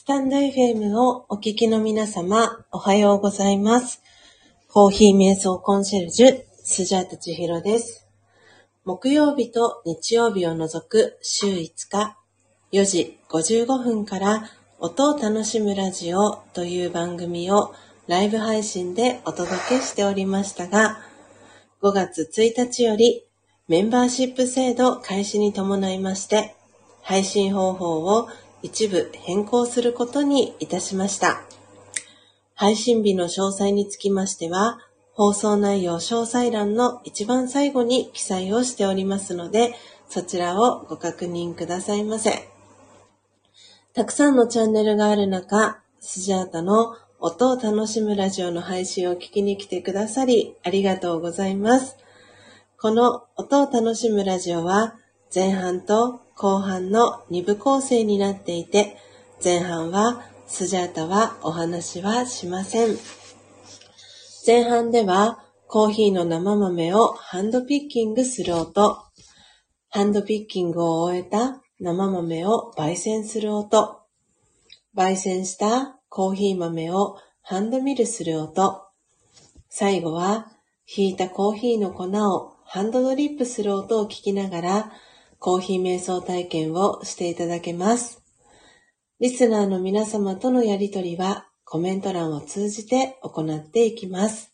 スタンド FM をお聞きの皆様、おはようございます。コーヒー瞑想コンシェルジュ、スジャータチヒロです。木曜日と日曜日を除く週5日、4時55分から音を楽しむラジオという番組をライブ配信でお届けしておりましたが、5月1日よりメンバーシップ制度開始に伴いまして、配信方法を一部変更することにいたしました。配信日の詳細につきましては、放送内容詳細欄の一番最後に記載をしておりますので、そちらをご確認くださいませ。たくさんのチャンネルがある中、スジャータの音を楽しむラジオの配信を聞きに来てくださり、ありがとうございます。この音を楽しむラジオは、前半と後半の2部構成になっていて、前半はスジャータはお話はしません。前半ではコーヒーの生豆をハンドピッキングする音、ハンドピッキングを終えた生豆を焙煎する音、焙煎したコーヒー豆をハンドミルする音、最後はひいたコーヒーの粉をハンドドリップする音を聞きながら、コーヒー瞑想体験をしていただけます。リスナーの皆様とのやりとりはコメント欄を通じて行っていきます。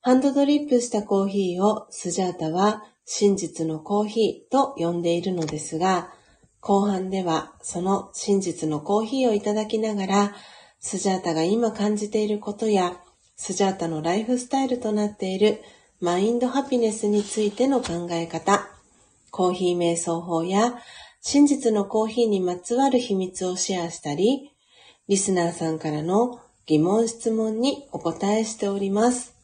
ハンドドリップしたコーヒーをスジャータは真実のコーヒーと呼んでいるのですが、後半ではその真実のコーヒーをいただきながら、スジャータが今感じていることや、スジャータのライフスタイルとなっているマインドハピネスについての考え方、コーヒー瞑想法や真実のコーヒーにまつわる秘密をシェアしたり、リスナーさんからの疑問質問にお答えしております。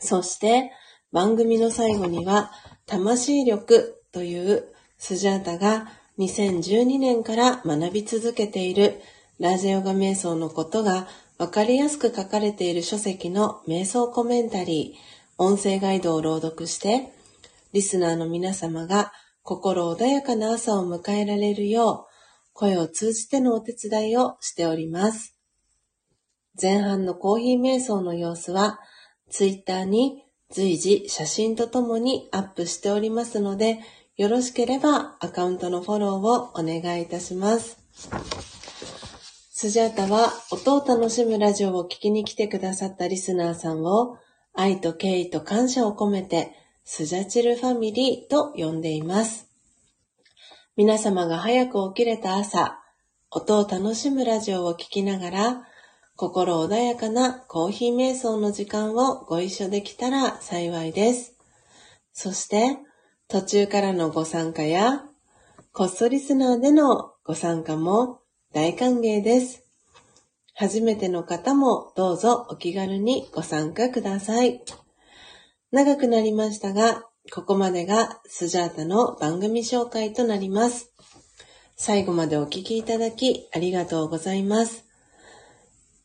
そして番組の最後には魂力というスジャータが2012年から学び続けているラジャヨガ瞑想のことがわかりやすく書かれている書籍の瞑想コメンタリー、音声ガイドを朗読して、リスナーの皆様が心穏やかな朝を迎えられるよう、声を通じてのお手伝いをしております。前半のコーヒー瞑想の様子は、ツイッターに随時写真とともにアップしておりますので、よろしければアカウントのフォローをお願いいたします。スジャータは音を楽しむラジオを聞きに来てくださったリスナーさんを愛と敬意と感謝を込めてスジャチルファミリーと呼んでいます。皆様が早く起きれた朝、音を楽しむラジオを聞きながら、心穏やかなコーヒー瞑想の時間をご一緒できたら幸いです。そして、途中からのご参加や、こっそリスナーでのご参加も大歓迎です。初めての方もどうぞお気軽にご参加ください。長くなりましたが、ここまでがスジャータの番組紹介となります。最後までお聞きいただきありがとうございます。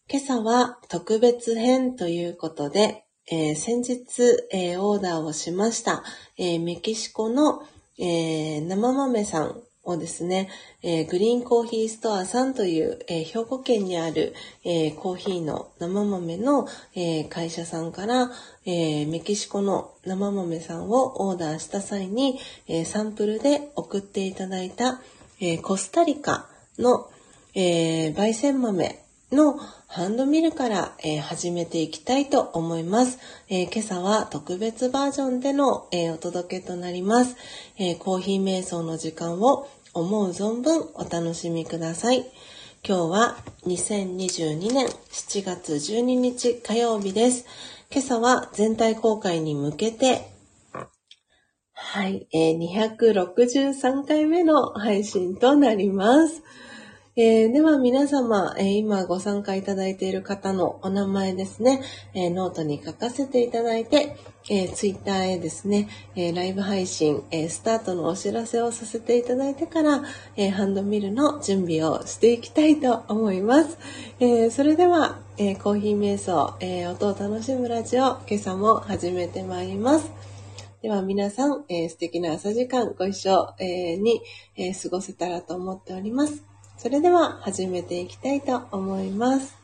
今朝は特別編ということで、えー先日、えーオーダーをしました、えーメキシコの、えー生豆さんをですね、えーグリーンコーヒーストアさんという、えー兵庫県にある、えーコーヒーの生豆の、え会社さんから、えメキシコの生豆さんをオーダーした際に、えサンプルで送っていただいた、えコスタリカの、え焙煎豆のハンドミルから、えー始めていきたいと思います、えー今朝は特別バージョンでの、えーお届けとなります、えコーヒー瞑想の時間を思う存分お楽しみください。今日は2022年7月12日火曜日です。今朝は全体公開に向けてはい、えー263回目の配信となります。えーでは皆様、えー今ご参加いただいている方のお名前ですね、えーノートに書かせていただいて、えー、ツイッターへですね、えーライブ配信、えースタートのお知らせをさせていただいてから、えハンドミルの準備をしていきたいと思います。えそれでは、えコーヒー瞑想、え音を楽しむラジオ、今朝も始めてまいります。では皆さん、え素敵な朝時間ご一緒、えに、え過ごせたらと思っております。それでは始めていきたいと思います。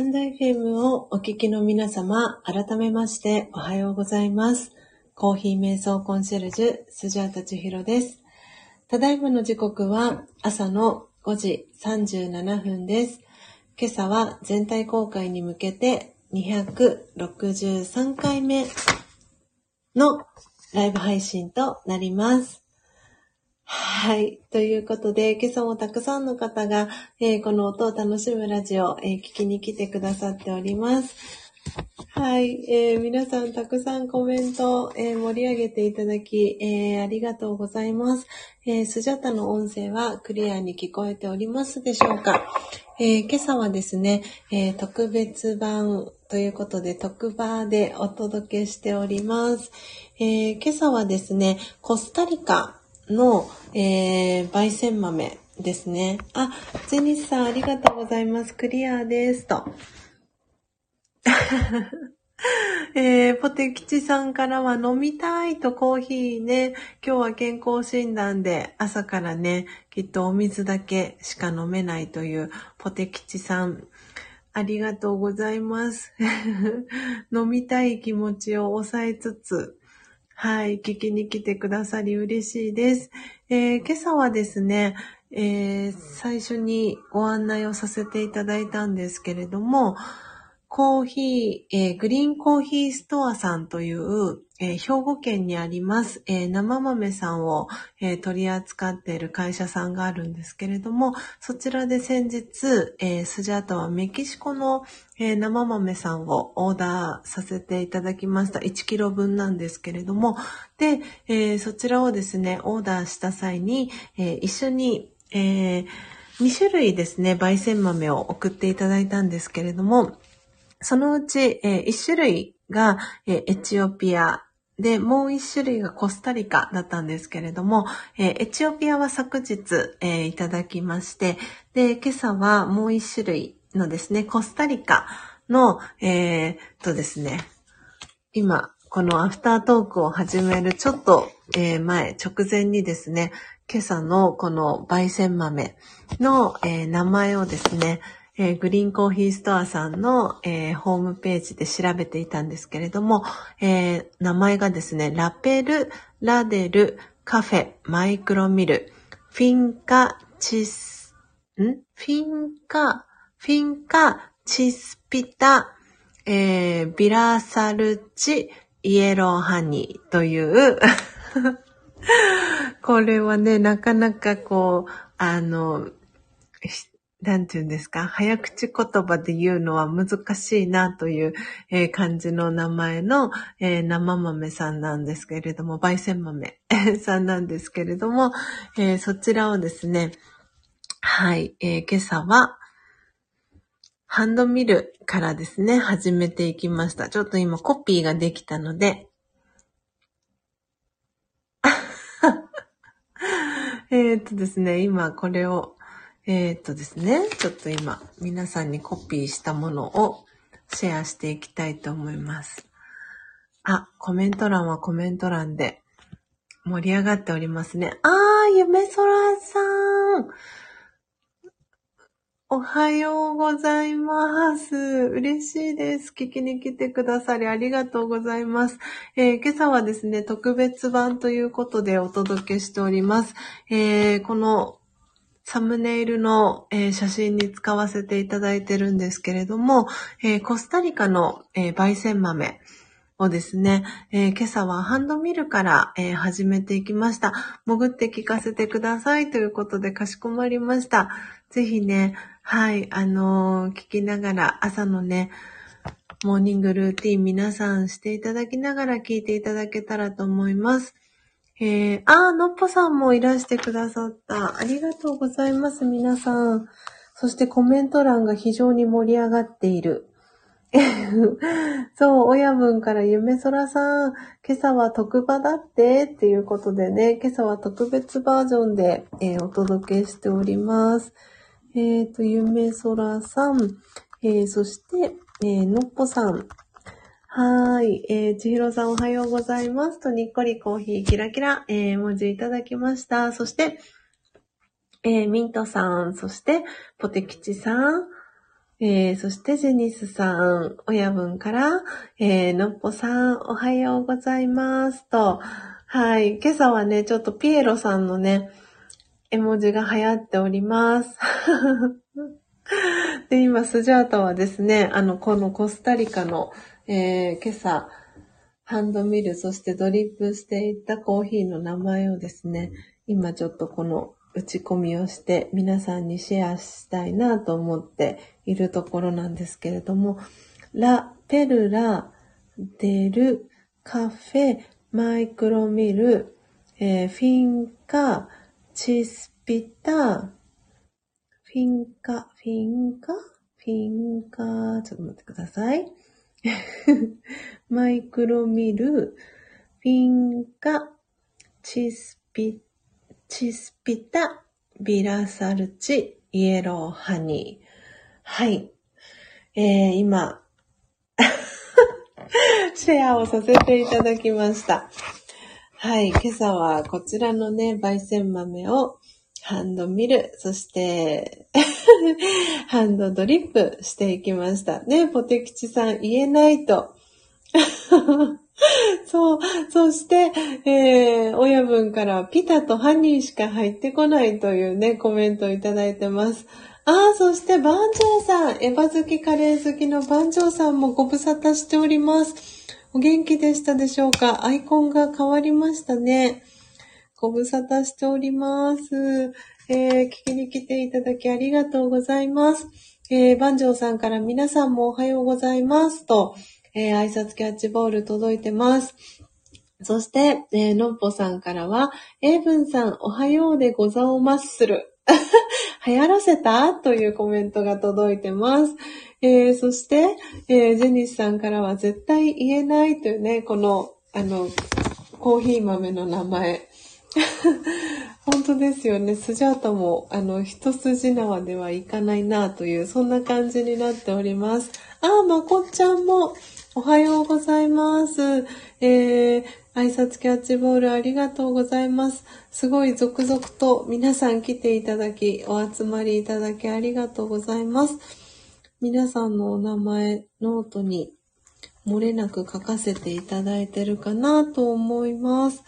タンド FM をお聞きの皆様、改めましておはようございます。コーヒー瞑想コンシェルジュ、スジャータチヒロです。ただいまの時刻は朝の5時37分です。今朝は全体公開に向けて263回目のライブ配信となります。はい。ということで、今朝もたくさんの方が、えーこの音を楽しむラジオ、えー聞きに来てくださっております。はい。えー皆さんたくさんコメント、え盛り上げていただき、えありがとうございます。えスジャタの音声はクリアに聞こえておりますでしょうか、え今朝はですね、え特別版ということで特番でお届けしております。え今朝はですね、コスタリカの、えー焙煎豆ですね。あ、ジェニスさんありがとうございます。クリアです。と。えー、ポテ吉さんからは飲みたいとコーヒーね、今日は健康診断で朝からね、きっとお水だけしか飲めないというポテ吉さん、ありがとうございます。飲みたい気持ちを抑えつつ、はい、聞きに来てくださり嬉しいです。えー今朝はですね、えー最初にご案内をさせていただいたんですけれども、コーヒー、えーグリーンコーヒーストアさんという、えー兵庫県にあります、えー生豆さんを、え取り扱っている会社さんがあるんですけれども、そちらで先日、えスジャータはメキシコの、え生豆さんをオーダーさせていただきました。1キロ分なんですけれども、で、えそちらをですね、オーダーした際に、え一緒に、え2種類ですね、焙煎豆を送っていただいたんですけれども、そのうち、え1種類が、えーエチオピアで、もう1種類がコスタリカだったんですけれども、えエチオピアは昨日、えいただきまして、で、今朝はもう1種類のですね、コスタリカの、えーとですね、今、このアフタートークを始めるちょっと、え前、直前にですね、今朝のこの焙煎豆の、え名前をですね、えーグリーンコーヒーストアさんの、えーホームページで調べていたんですけれども、えー名前がですね、ラペル、ラデル、カフェ、マイクロミル、フィンカ、チス、ん？フィンカ、フィンカ、チスピタ、えービラサルチ、イエローハニーという、これはね、なかなかこう、あの、なんて言うんですか、早口言葉で言うのは難しいなという、えー感じの名前の、えー生豆さんなんですけれども、焙煎豆 さんなんですけれども、えーそちらをですね、はい、えー今朝は、ハンドミルからですね、始めていきました。ちょっと今コピーができたので、えっとですね、今これを、えーっとですね、ちょっと今皆さんにコピーしたものをシェアしていきたいと思います。あ、コメント欄はコメント欄で盛り上がっておりますね。あー、夢空さんおはようございます。嬉しいです。聞きに来てくださりありがとうございます。えー今朝はですね、特別版ということでお届けしております。えーこのサムネイルの、えー写真に使わせていただいてるんですけれども、えーコスタリカの、えー焙煎豆をですね、え今朝はハンドミルから、え始めていきました。潜って聞かせてくださいということでかしこまりました。ぜひね、はい、あの聞きながら朝のね、モーニングルーティン皆さんしていただきながら聞いていただけたらと思います。えー、あ、のっぽさんもいらしてくださった。ありがとうございます、皆さん。そしてコメント欄が非常に盛り上がっている。そう、親分から夢空さん、今朝は特番だってっていうことでね、今朝は特別バージョンで、えーお届けしております。えっ、と、夢空さん、えーそして、えーのっぽさん。はい。えー、ちひろさんおはようございます。と、にっこりコーヒーキラキラ、えー、文字いただきました。そして、えー、ミントさん、そして、ポテキチさん、えー、そしてジェニスさん、親分から、えー、のっぽさん、おはようございますと、はい、今朝はね、ちょっとピエロさんのね、絵文字が流行っております。で、今、スジャータはですね、あの、このコスタリカの、えー、今朝、ハンドミル、そしてドリップしていったコーヒーの名前をですね、今ちょっとこの打ち込みをして皆さんにシェアしたいなと思っているところなんですけれども、ラ・ペルラ・デル・カフェ・マイクロミル、えー、フィンカ・チスピタ、フィンカ、フィンカ？フィンカ、ちょっと待ってください。マイクロミル、フィンカ、チスピ、チスピタ、ビラサルチ、イエローハニー。はい。えー、今、シェアをさせていただきました。はい。今朝はこちらのね、焙煎豆をハンドミル、そして ハンドドリップしていきました。ね、ポテキチさん言えないと。そう。そして、えー、親分からピタとハニーしか入ってこないというね、コメントをいただいてます。ああ、そして番長さん、エヴァ好きカレー好きの番長さんもご無沙汰しております。お元気でしたでしょうか？アイコンが変わりましたね。ご無沙汰しております。えー、聞きに来ていただきありがとうございます。えー、番長さんから皆さんもおはようございますと、えー、挨拶キャッチボール届いてます。そして、えー、のっぽさんからは、エイブンさん、おはようでござおますする。流行らせた？というコメントが届いてます。えー、そして、えー、ジェニスさんからは絶対言えないというね、この、あの、コーヒー豆の名前。本当ですよね。スジャータも、あの、一筋縄ではいかないなという、そんな感じになっております。あ、まこっちゃんも、おはようございます。えー、挨拶キャッチボールありがとうございます。すごい続々と皆さん来ていただき、お集まりいただきありがとうございます。皆さんのお名前、ノートに漏れなく書かせていただいてるかなと思います。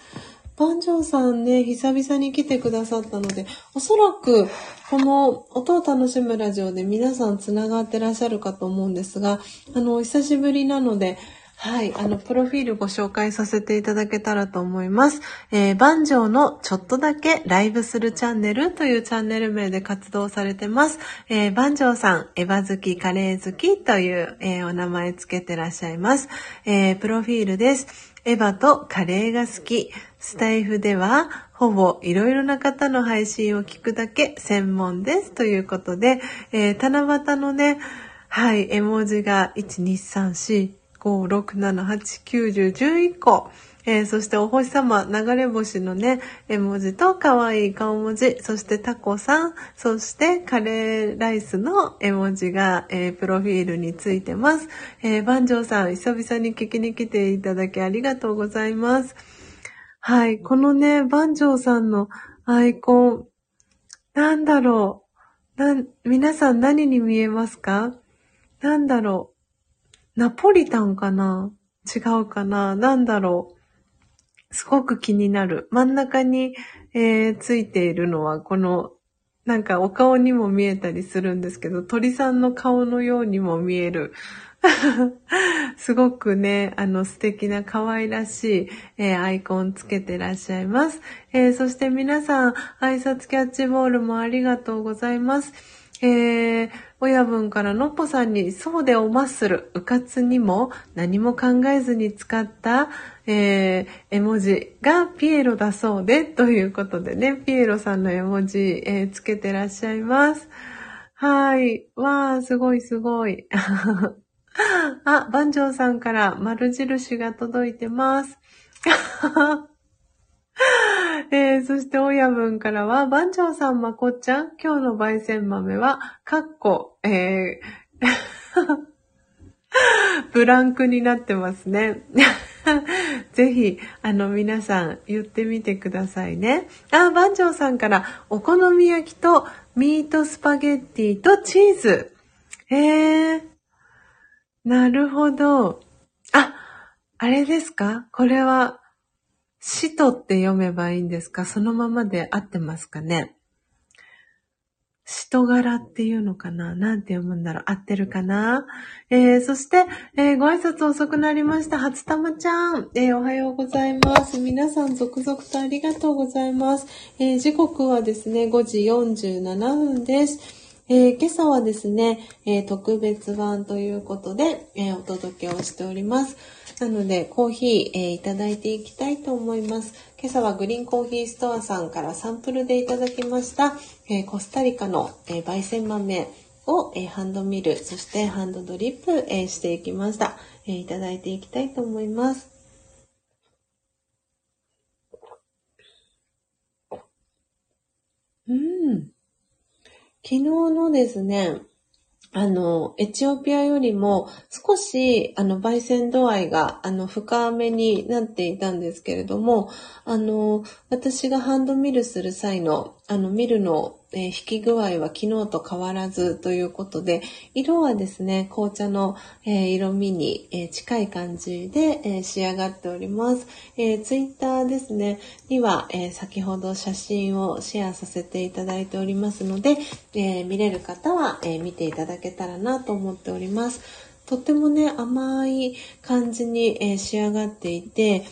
番長さんね、久々に来てくださったので、おそらく、この音を楽しむラジオで皆さん繋がってらっしゃるかと思うんですが、あの、久しぶりなので、はい、あの、プロフィールご紹介させていただけたらと思います。えー、番長のちょっとだけライブするチャンネルというチャンネル名で活動されてます。えー、番長さん、エヴァ好き、カレー好きという、えー、お名前つけてらっしゃいます。えー、プロフィールです。エヴァとカレーが好き。スタイフでは、ほぼいろいろな方の配信を聞くだけ専門です。ということで、えー、七夕のね、はい、絵文字が1、2、3、4、5、6、7、8、9、10、11個。えー、そしてお星様、流れ星のね、絵文字と可愛い顔文字、そしてタコさん、そしてカレーライスの絵文字が、えー、プロフィールについてます。えー、番長さん、久々に聞きに来ていただきありがとうございます。はい、このね、番長さんのアイコン、なんだろう。な、皆さん何に見えますか？なんだろう。ナポリタンかな？違うかな？なんだろう。すごく気になる。真ん中に、えー、ついているのは、この、なんかお顔にも見えたりするんですけど、鳥さんの顔のようにも見える。すごくね、あの素敵な可愛らしい、えー、アイコンつけてらっしゃいます、えー、そして皆さん、挨拶キャッチボールもありがとうございます。えー、親分からのっぽさんに、そうでおまっする、うかつにも何も考えずに使った、えー、絵文字がピエロだそうで、ということでね、ピエロさんの絵文字、えー、つけてらっしゃいます。はい。わー、すごいすごい。あ、番長さんから丸印が届いてます。えー、そして親分からは、番長さんまこっちゃん、今日の焙煎豆は、かっこ、えー、ブランクになってますね。ぜひ、あの、皆さん言ってみてくださいね。あ、番長さんから、お好み焼きとミートスパゲッティとチーズ。へえ。なるほど。あ、あれですか？これは、使徒って読めばいいんですか？そのままで合ってますかね？人柄っていうのかな？なんて読むんだろう？合ってるかな？えー、そして、えー、ご挨拶遅くなりました。初玉ちゃん。えー、おはようございます。皆さん続々とありがとうございます。え、時刻はですね、5時47分です。えー、今朝はですね、えー、特別版ということで、えー、お届けをしております。なので、コーヒー、えー、いただいていきたいと思います。今朝はグリーンコーヒーストアさんからサンプルでいただきました、えー、コスタリカの、えー、焙煎豆を、えハンドミル、そしてハンドドリップ、えしていきました、えいただいていきたいと思います。うん。昨日のですね、あの、エチオピアよりも少し、あの、焙煎度合いが、あの、深めになっていたんですけれども、あの、私がハンドミルする際の、あの、ミルのえー、引き具合は昨日と変わらずということで、色はですね、紅茶の、えー、色味に、えー、近い感じで、え仕上がっております。えー、ツイッターですね、には、え先ほど写真をシェアさせていただいておりますので、え見れる方は、え見ていただけたらなと思っております。とってもね、甘い感じに、え仕上がっていて、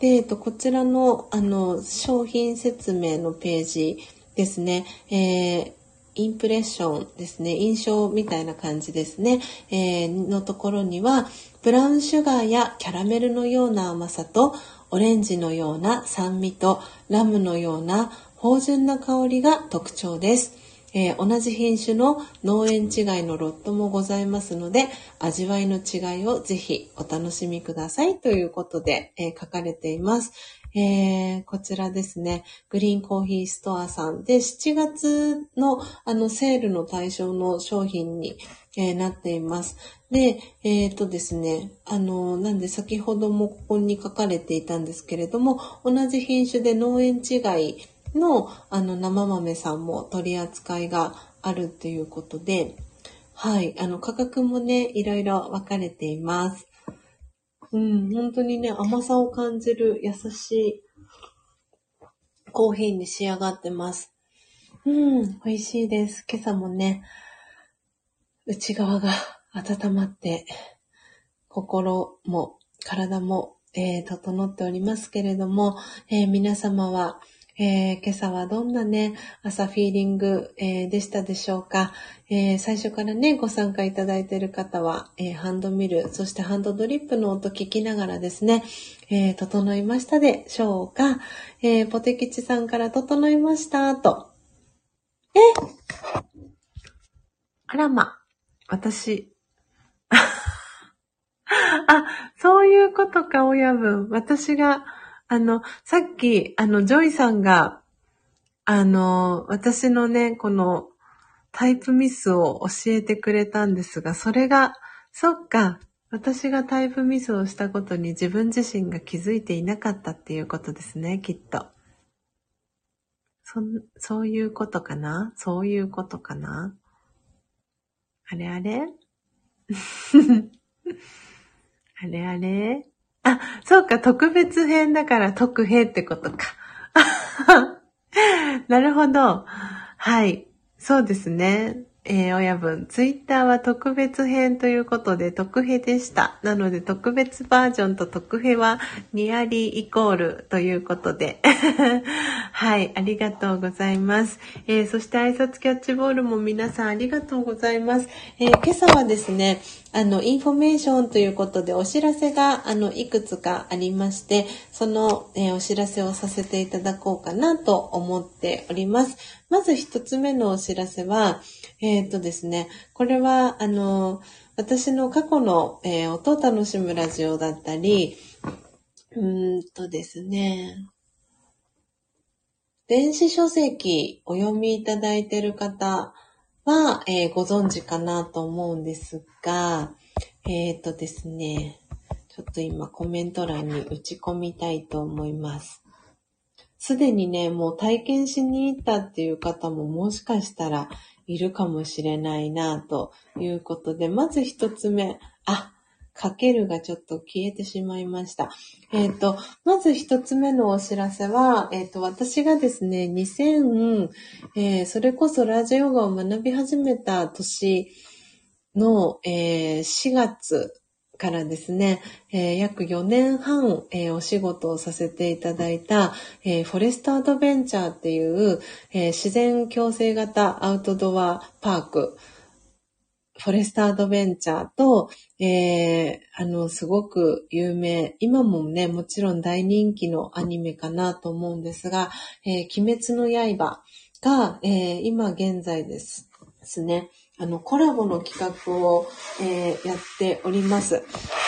で、えっと、こちらの、あの、商品説明のページですね、えー、インプレッションですね、印象みたいな感じですね、えー、のところには、ブラウンシュガーやキャラメルのような甘さと、オレンジのような酸味と、ラムのような芳醇な香りが特徴です。えー、同じ品種の農園違いのロットもございますので、味わいの違いをぜひお楽しみくださいということで、えー、書かれています。えー、こちらですね、グリーンコーヒーストアさんで7月のあのセールの対象の商品に、えー、なっています。で、えっ、ー、とですね、あの、なんで先ほどもここに書かれていたんですけれども、同じ品種で農園違いのあの生豆さんも取り扱いがあるっていうことで、はい、あの価格もね、いろいろ分かれています。うん、本当にね、甘さを感じる優しいコーヒーに仕上がってます。うん、美味しいです。今朝もね、内側が温まって、心も体も、えー、整っておりますけれども、えー、皆様は、えー、今朝はどんなね、朝フィーリング、えー、でしたでしょうか、えー、最初からね、ご参加いただいている方は、えハンドミル、そしてハンドドリップの音聞きながらですね、え整いましたでしょうか、えポテキチさんから整いましたと。えあらま、私。あ、そういうことか、親分。私が、あの、さっき、あの、ジョイさんが、あの、私のね、このタイプミスを教えてくれたんですが、それが、そっか、私がタイプミスをしたことに自分自身が気づいていなかったっていうことですね、きっと。そ、そういうことかな？そういうことかな？あれあれ？あれあれ？あ、そうか、特別編だから特編ってことか。なるほど。はい。そうですね。えー、親分、ツイッターは特別編ということで特編でした。なので特別バージョンと特編はニアリーイコールということで。はい、ありがとうございます。えー、そして挨拶キャッチボールも皆さんありがとうございます。えー、今朝はですね、あの、インフォメーションということでお知らせが、あの、いくつかありまして、その、えお知らせをさせていただこうかなと思っております。まず一つ目のお知らせは、えっ、とですね、これは、あの、私の過去の、えー、音を楽しむラジオだったり、うーんとですね、電子書籍お読みいただいている方は、えー、ご存知かなと思うんですが、えっ、ー、とですね、ちょっと今コメント欄に打ち込みたいと思います。すでにね、もう体験しに行ったっていう方ももしかしたらいるかもしれないな、ということで、まず一つ目、あ、かけるがちょっと消えてしまいました。えっ、ー、と、まず一つ目のお知らせは、えっ、ー、と、私がですね、2000、えー、それこそラジオガを学び始めた年の、え4月からですね、えー、約4年半、えー、お仕事をさせていただいた、えー、フォレストアドベンチャーっていう、え自然共生型アウトドアパーク、フォレストアドベンチャーと、えあの、すごく有名、今もね、もちろん大人気のアニメかなと思うんですが、え鬼滅の刃が、え今現在ですですね、あの、コラボの企画を、えー、やっております。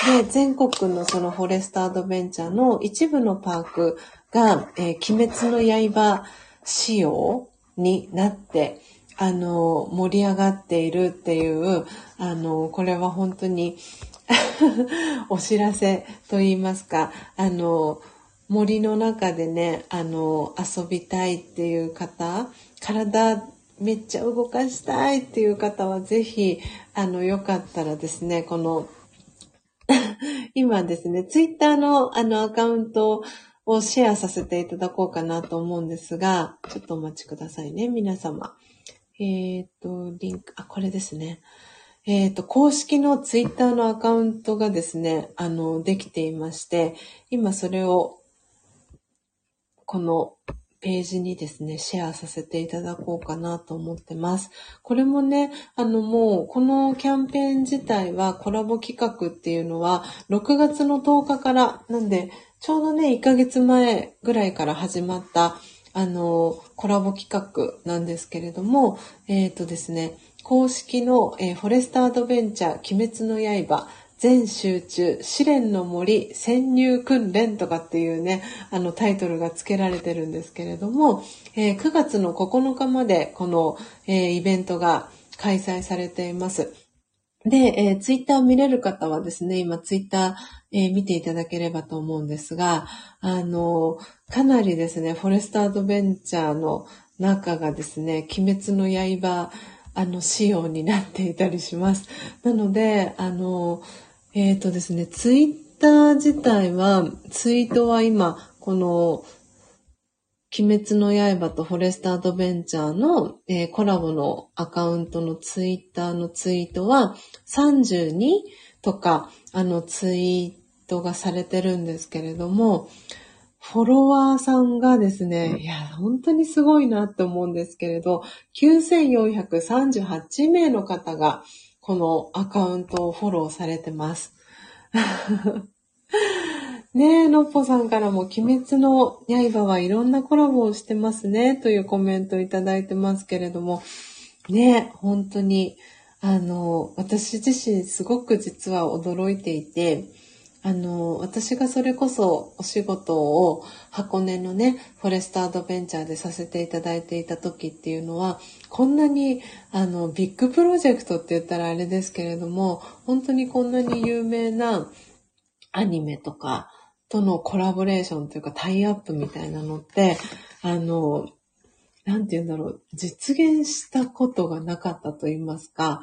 で、全国のそのフォレストアドベンチャーの一部のパークが、えー、鬼滅の刃仕様になって、あの、盛り上がっているっていう、あの、これは本当に お知らせと言いますか、あの、森の中でね、あの、遊びたいっていう方、体めっちゃ動かしたいっていう方はぜひ、あの、よかったらですね、この 今ですね、ツイッターのあのアカウントをシェアさせていただこうかなと思うんですが、ちょっとお待ちくださいね、皆様。えっ、ー、と、リンク、あ、これですね。えっ、ー、と、公式のツイッターのアカウントがですね、あの、できていまして、今それを、このページにですね、シェアさせていただこうかなと思ってます。これもね、あのもう、このキャンペーン自体はコラボ企画っていうのは、6月の10日から、なんで、ちょうどね、1ヶ月前ぐらいから始まった、あの、コラボ企画なんですけれども、えっ、ー、とですね、公式の、えー、フォレストアドベンチャー、鬼滅の刃、全集中、試練の森潜入訓練とかっていうね、あのタイトルが付けられてるんですけれども、えー、9月の9日までこの、えー、イベントが開催されています。で、えー、ツイッター見れる方はですね、今ツイッター、えー、見ていただければと思うんですが、あの、かなりですね、フォレストアドベンチャーの中がですね、鬼滅の刃、あの、仕様になっていたりします。なので、あの、えっ、ー、とですね、ツイッター自体は、ツイートは今、この、鬼滅の刃とフォレストアドベンチャーの、えー、コラボのアカウントのツイッターのツイートは32とか、あのツイートがされてるんですけれども、フォロワーさんがですね、いや、本当にすごいなって思うんですけれど、9438名の方が、このアカウントをフォローされてます。ねえ、のっぽさんからも、鬼滅の刃はいろんなコラボをしてますね、というコメントいただいてますけれども、ねえ、本当に、あの、私自身すごく実は驚いていて、あの、私がそれこそお仕事を箱根のね、フォレストアドベンチャーでさせていただいていた時っていうのは、こんなに、あの、ビッグプロジェクトって言ったらあれですけれども、本当にこんなに有名なアニメとかとのコラボレーションというかタイアップみたいなのって、あの、なんて言うんだろう、実現したことがなかったと言いますか、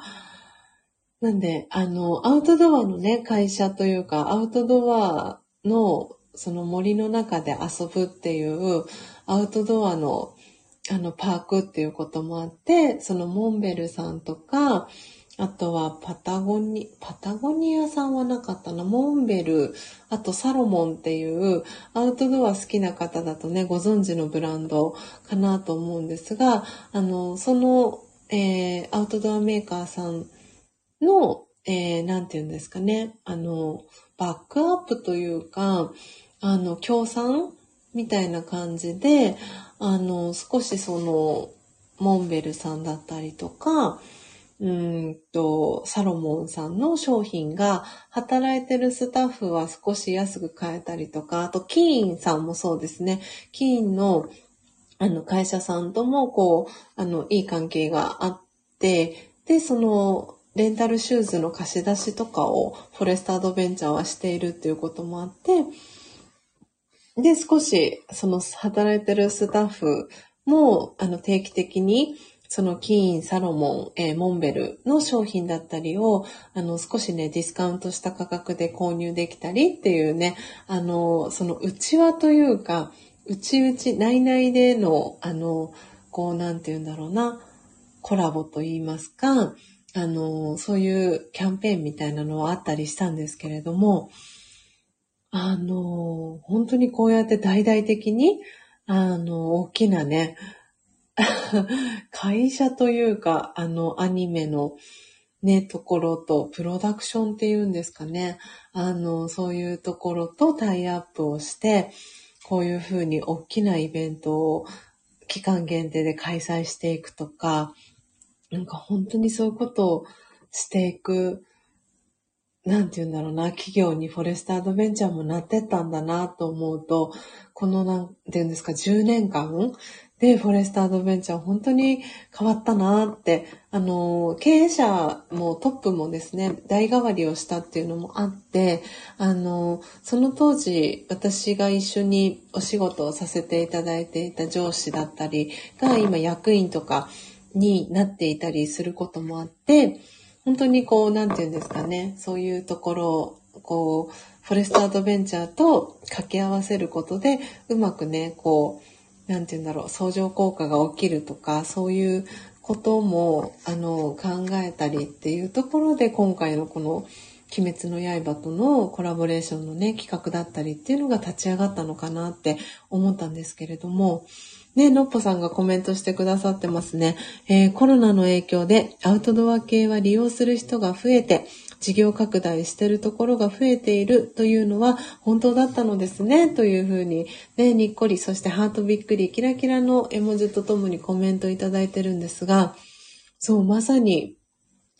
なんで、あの、アウトドアのね、会社というか、アウトドアの、その森の中で遊ぶっていう、アウトドアの、あの、パークっていうこともあって、そのモンベルさんとか、あとはパタゴニ、パタゴニアさんはなかったな。モンベル、あとサロモンっていうアウトドア好きな方だとね、ご存知のブランドかなと思うんですが、あの、その、えー、アウトドアメーカーさんの、えー、なんて言うんですかね、あの、バックアップというか、あの、協賛みたいな感じで、あの、少しその、モンベルさんだったりとか、うんと、サロモンさんの商品が、働いてるスタッフは少し安く買えたりとか、あと、キーンさんもそうですね。キーンの、あの、会社さんとも、こう、あの、いい関係があって、で、その、レンタルシューズの貸し出しとかをフォレストアドベンチャーはしているっていうこともあって、で、少し、その働いてるスタッフも、あの、定期的に、そのキーン、サロモン、えー、モンベルの商品だったりを、あの、少しね、ディスカウントした価格で購入できたりっていうね、あの、その内輪というか、内々、内々での、あの、こう、なんて言うんだろうな、コラボと言いますか、あの、そういうキャンペーンみたいなのはあったりしたんですけれども、あの、本当にこうやって大々的に、あの、大きなね、会社というか、あの、アニメのね、ところと、プロダクションっていうんですかね。あの、そういうところとタイアップをして、こういうふうに大きなイベントを期間限定で開催していくとか、なんか本当にそういうことをしていく、なんて言うんだろうな、企業にフォレストアドベンチャーもなってったんだなと思うと、このなんて言うんですか、10年間で、フォレストアドベンチャー本当に変わったなって、あの、経営者もトップもですね、代替わりをしたっていうのもあって、あの、その当時、私が一緒にお仕事をさせていただいていた上司だったりが今役員とかになっていたりすることもあって、本当にこう、なんて言うんですかね、そういうところを、こう、フォレストアドベンチャーと掛け合わせることで、うまくね、こう、なんて言うんだろう、相乗効果が起きるとか、そういうことも、あの、考えたりっていうところで、今回のこの、鬼滅の刃とのコラボレーションのね、企画だったりっていうのが立ち上がったのかなって思ったんですけれども、ね、のっぽさんがコメントしてくださってますね。えー、コロナの影響でアウトドア系は利用する人が増えて、事業拡大してるところが増えているというのは本当だったのですね、というふうに、ね、にっこり、そしてハートびっくり、キラキラの絵文字とともにコメントいただいてるんですが、そう、まさに、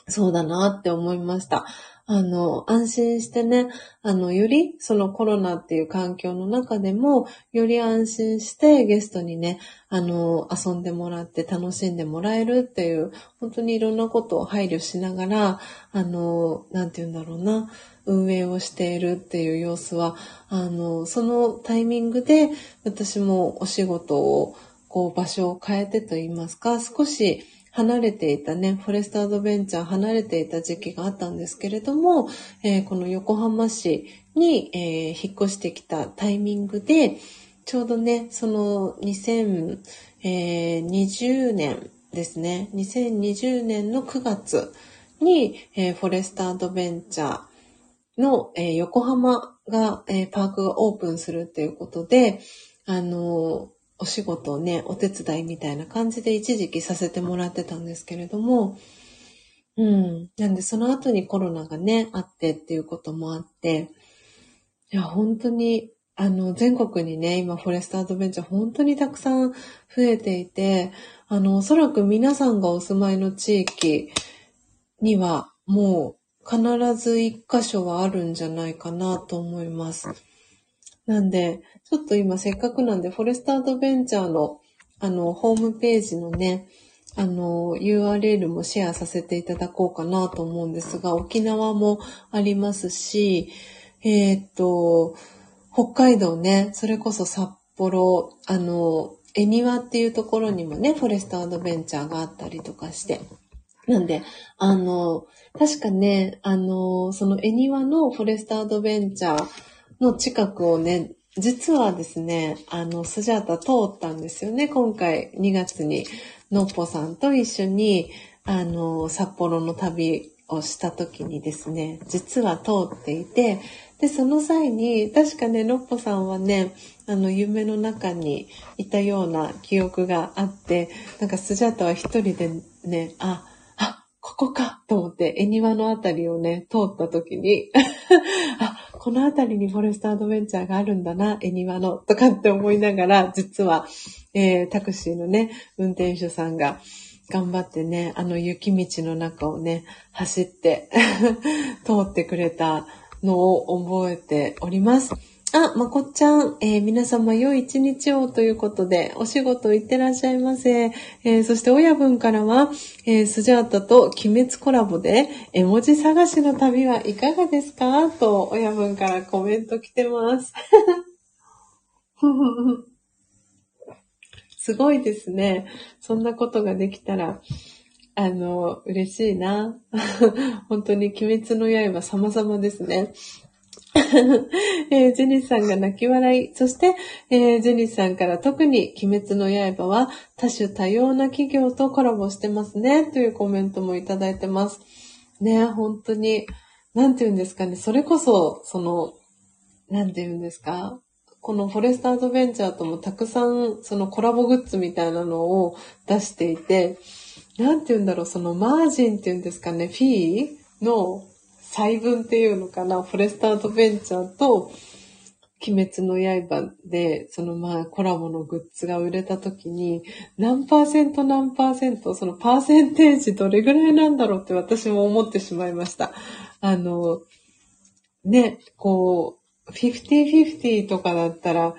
そうだなって思いました。あの、安心してね、あの、よりそのコロナっていう環境の中でも、より安心してゲストにね、あの、遊んでもらって楽しんでもらえるっていう、本当にいろんなことを配慮しながら、あの、なんて言うんだろうな、運営をしているっていう様子は、あの、そのタイミングで私もお仕事を、こう場所を変えてと言いますか、少し離れていたね、フォレストアドベンチャー離れていた時期があったんですけれども、えー、この横浜市に、えー、引っ越してきたタイミングで、ちょうどね、その2020年ですね、2020年の9月に、えー、フォレストアドベンチャーの、え横浜が、えパークがオープンするっていうことで、あのお仕事をね、お手伝いみたいな感じで一時期させてもらってたんですけれども、うん。なんでその後にコロナがね、あってっていうこともあって、いや、本当に、あの、全国にね、今、フォレストアドベンチャー本当にたくさん増えていて、あの、おそらく皆さんがお住まいの地域には、もう必ず一箇所はあるんじゃないかなと思います。なんで、ちょっと今せっかくなんで、フォレストアドベンチャーの、あの、ホームページのね、あの、URL もシェアさせていただこうかなと思うんですが、沖縄もありますし、えー、っと、北海道ね、それこそ札幌、あの、恵庭っていうところにもね、フォレストアドベンチャーがあったりとかして。なんで、あの、確かね、あの、その恵庭のフォレストアドベンチャーの近くをね、実はですね、あの、スジャータ通ったんですよね。今回2月に、のっぽさんと一緒に、あの、札幌の旅をした時にですね、実は通っていて、で、その際に、確かね、のっぽさんはね、あの、夢の中にいたような記憶があって、なんかスジャータは一人でね、あ、あ、ここかと思って、恵庭のあたりをね、通った時に あ、この辺りにフォレストアドベンチャーがあるんだな、恵庭の、とかって思いながら、実は、えー、タクシーのね、運転手さんが、頑張ってね、あの雪道の中をね、走って 通ってくれたのを覚えております。あ、まこっちゃん、えー、皆様良い一日をということで、お仕事行ってらっしゃいませ。えー、そして親分からは、えー、スジャータと鬼滅コラボで、絵文字探しの旅はいかがですか？と、親分からコメント来てます。すごいですね。そんなことができたら、あの、嬉しいな。本当に鬼滅の刃様々ですね。えー、ジェニスさんが泣き笑い。そして、えー、ジェニスさんから特に鬼滅の刃は多種多様な企業とコラボしてますね。というコメントもいただいてます。ね、本当に、なんて言うんですかね。それこそ、その、なんて言うんですかこのフォレストアドベンチャーともたくさんそのコラボグッズみたいなのを出していて、なんて言うんだろう、そのマージンって言うんですかね、フィーの細分っていうのかな、フォレストアドベンチャーと、鬼滅の刃で、そのまあコラボのグッズが売れた時に、何パーセント何パーセント、そのパーセンテージどれぐらいなんだろうって私も思ってしまいました。あの、ね、こう、50-50とかだったら、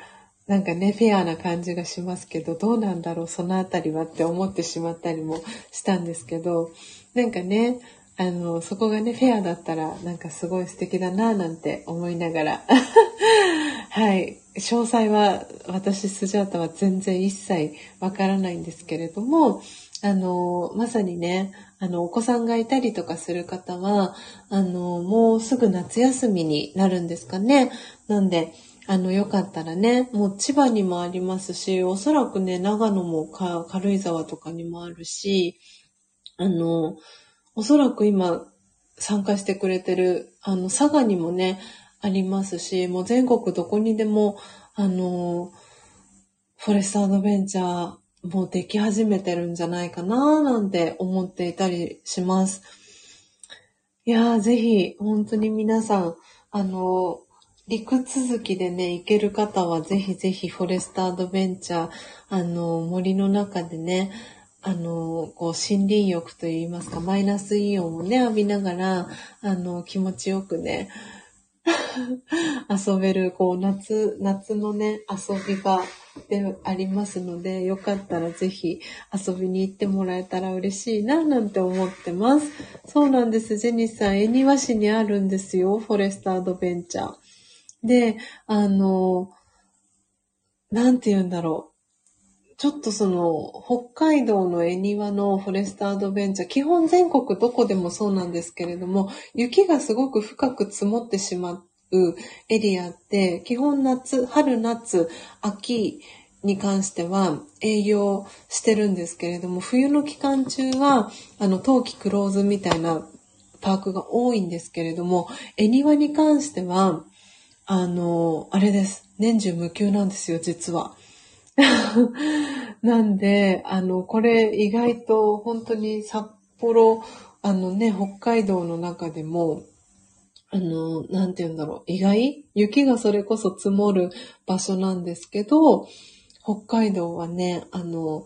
なんかね、フェアな感じがしますけど、どうなんだろう、そのあたりはって思ってしまったりもしたんですけど、なんかね、あの、そこがね、フェアだったら、なんかすごい素敵だなぁ、なんて思いながら。はい。詳細は、私、スジャータは全然一切わからないんですけれども、あの、まさにね、あの、お子さんがいたりとかする方は、あの、もうすぐ夏休みになるんですかね。なんで、あの、よかったらね、もう千葉にもありますし、おそらくね、長野も軽井沢とかにもあるし、あの、おそらく今参加してくれてる、あの、佐賀にもね、ありますし、もう全国どこにでも、あの、フォレストアドベンチャー、もうでき始めてるんじゃないかな、なんて思っていたりします。いやー、ぜひ、本当に皆さん、あの、陸続きでね、行ける方はぜひぜひフォレストアドベンチャー、あの、森の中でね、あの、こう、森林浴といいますか、マイナスイオンをね、浴びながら、あの、気持ちよくね、遊べる、こう、夏、夏のね、遊び場でありますので、よかったらぜひ遊びに行ってもらえたら嬉しいな、なんて思ってます。そうなんです。ジェニスさん、恵庭市にあるんですよ、フォレストアドベンチャー。で、あの、なんて言うんだろう。ちょっとその、北海道の恵庭のフォレストアドベンチャー、基本全国どこでもそうなんですけれども、雪がすごく深く積もってしまうエリアって、基本夏、春夏、秋に関しては営業してるんですけれども、冬の期間中は、あの、冬季クローズみたいなパークが多いんですけれども、恵庭に関しては、あの、あれです。年中無休なんですよ、実は。なんで、あの、これ意外と本当に札幌、あのね、北海道の中でも、あの、なんて言うんだろう、意外？雪がそれこそ積もる場所なんですけど、北海道はね、あの、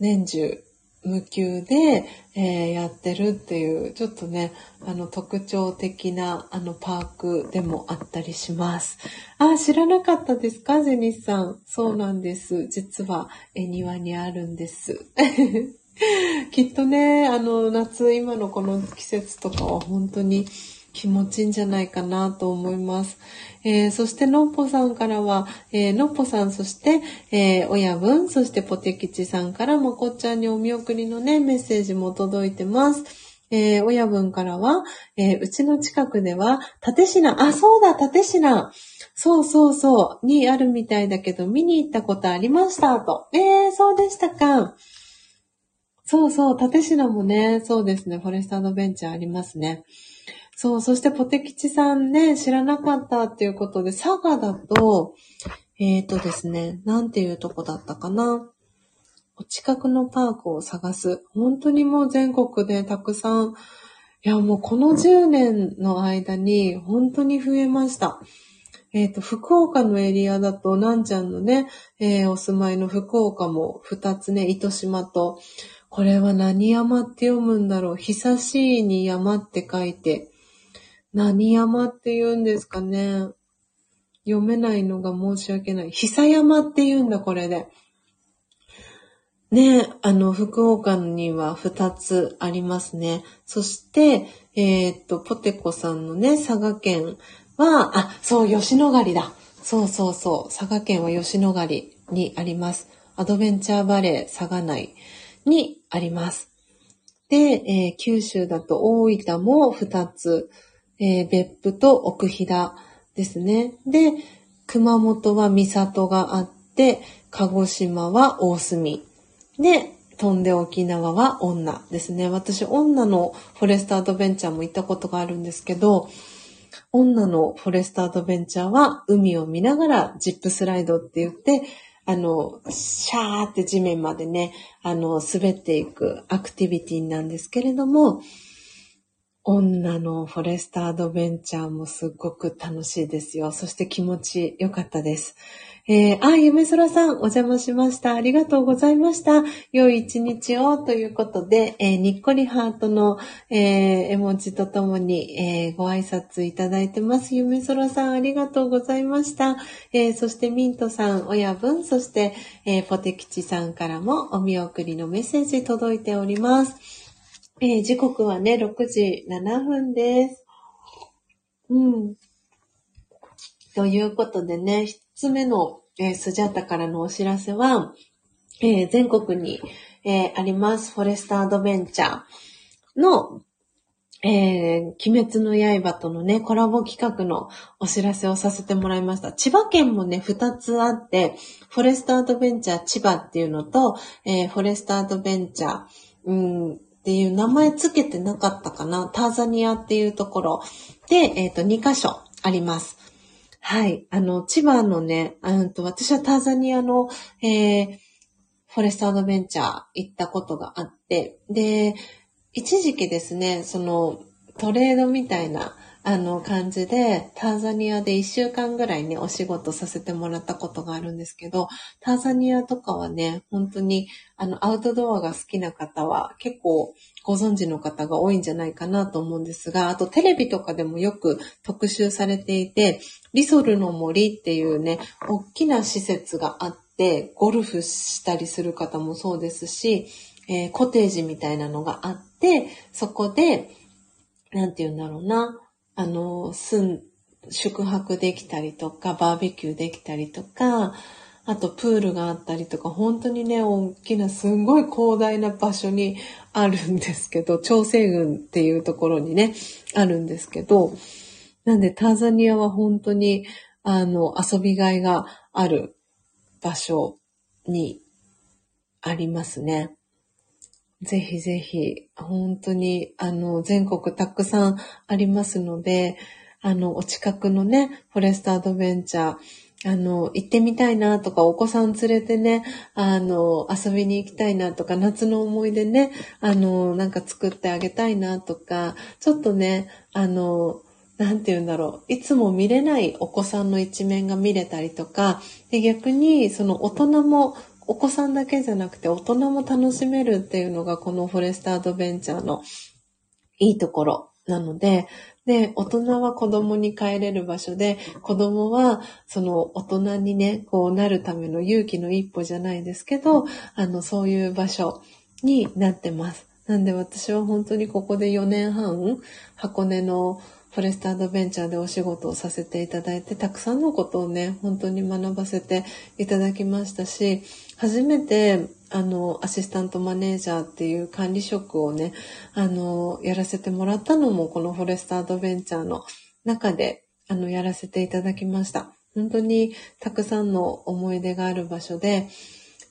年中無給で、えー、やってるっていう、ちょっとね、あの特徴的なあのパークでもあったりします。あ、知らなかったですか？ゼニスさん。そうなんです。実は、え庭にあるんです。きっとね、あの、夏、今のこの季節とかは本当に気持ちいいんじゃないかなと思います。えー、そして、のっぽさんからは、えー、のっぽさん、そして、えー、親分、そして、ぽてきちさんからもこっちゃんにお見送りのね、メッセージも届いてます。えー、親分からは、えー、うちの近くでは、立品、あ、そうだ、立品。そうそうそう、にあるみたいだけど、見に行ったことありました、と。えー、そうでしたか。そうそう、立品もね、そうですね、フォレストアドベンチャーありますね。そう、そしてポテ吉さんね、知らなかったっていうことで、佐賀だと、えっ、ー、とですね、なんていうとこだったかな。お近くのパークを探す。本当にもう全国でたくさん、いやもうこの10年の間に本当に増えました。えっ、ー、と、福岡のエリアだと、なんちゃんのね、えー、お住まいの福岡も2つね、糸島と、これは何山って読むんだろう。久しいに山って書いて、何山って言うんですかね。読めないのが申し訳ない。久山って言うんだ、これで。ねあの、福岡には2つありますね。そして、えー、っと、ポテコさんのね、佐賀県は、あ、そう、吉野ヶ里だ。そうそうそう。佐賀県は吉野ヶ里にあります。アドベンチャーバレー佐賀内にあります。で、えー九州だと大分も2つ、えー別府と奥飛騨ですね。で、熊本は三郷があって、鹿児島は大隅。で、飛んで沖縄は女ですね。私、女のフォレストアドベンチャーも行ったことがあるんですけど、女のフォレストアドベンチャーは海を見ながらジップスライドって言って、あの、シャーって地面までね、あの、滑っていくアクティビティなんですけれども、女のフォレストアドベンチャーもすっごく楽しいですよ。そして気持ち良かったです。えー、あ、夢空さん、お邪魔しました。ありがとうございました。良い一日をということで、えーにっこりハートの、えー絵文字とともに、えーご挨拶いただいてます。夢空さん、ありがとうございました。えそしてミントさん、親分、そして、えポテキチさんからもお見送りのメッセージ届いております。えー時刻はね、6時7分です。うん。ということでね、一つ目の、えースジャータからのお知らせは、えー全国に、えーあります、フォレストアドベンチャーの、えー鬼滅の刃とのね、コラボ企画のお知らせをさせてもらいました。千葉県もね、二つあって、フォレストアドベンチャー千葉っていうのと、えーフォレストアドベンチャー、うん、っていう名前つけてなかったかな。ターザニアっていうところで、えっ、と、2カ所あります。はい。あの、千葉のね、うんと、私はターザニアの、えーフォレストアドベンチャー行ったことがあって、で、一時期ですね、その、トレードみたいな、あの、感じで、ターザニアで一週間ぐらいね、お仕事させてもらったことがあるんですけど、ターザニアとかはね、本当に、あの、アウトドアが好きな方は、結構、ご存知の方が多いんじゃないかなと思うんですが、あとテレビとかでもよく特集されていて、リソルの森っていうね、大きな施設があって、ゴルフしたりする方もそうですし、えーコテージみたいなのがあって、そこで、なんて言うんだろうな、あの、住ん、宿泊できたりとか、バーベキューできたりとか、あとプールがあったりとか、本当にね、大きな、すんごい広大な場所にあるんですけど、調整群っていうところにね、あるんですけど、なんでターザニアは本当に、あの、遊びがいがある場所にありますね。ぜひぜひ、本当に、あの、全国たくさんありますので、あの、お近くのね、フォレストアドベンチャー、あの、行ってみたいなとか、お子さん連れてね、あの、遊びに行きたいなとか、夏の思い出ね、あの、なんか作ってあげたいなとか、ちょっとね、あの、なんて言うんだろう。いつも見れないお子さんの一面が見れたりとか、で逆に、その大人も、お子さんだけじゃなくて大人も楽しめるっていうのがこのフォレストアドベンチャーのいいところなので、で、大人は子供に帰れる場所で、子供はその大人にね、こうなるための勇気の一歩じゃないですけど、あの、そういう場所になってます。なんで私は本当にここで4年半、箱根のフォレストアドベンチャーでお仕事をさせていただいて、たくさんのことをね、本当に学ばせていただきましたし、初めて、あの、アシスタントマネージャーっていう管理職をね、あの、やらせてもらったのも、このフォレストアドベンチャーの中で、あの、やらせていただきました。本当にたくさんの思い出がある場所で、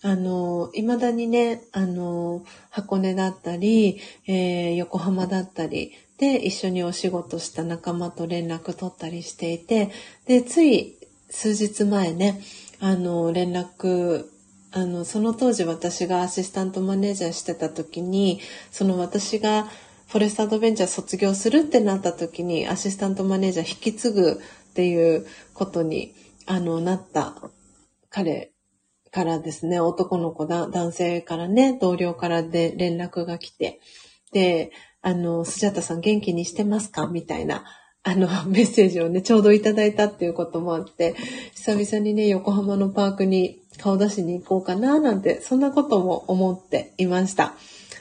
あの、未だにね、あの、箱根だったり、えー横浜だったり、で、一緒にお仕事した仲間と連絡取ったりしていて、で、つい数日前ね、あの、連絡、あの、その当時私がアシスタントマネージャーしてた時に、その私がフォレストアドベンチャー卒業するってなった時に、アシスタントマネージャー引き継ぐっていうことに、あの、なった。彼からですね、男の子だ、男性からね、同僚からで連絡が来て、で、あの、スジャタさん元気にしてますか？みたいな、あの、メッセージをね、ちょうどいただいたっていうこともあって、久々にね、横浜のパークに顔出しに行こうかな、なんて、そんなことも思っていました。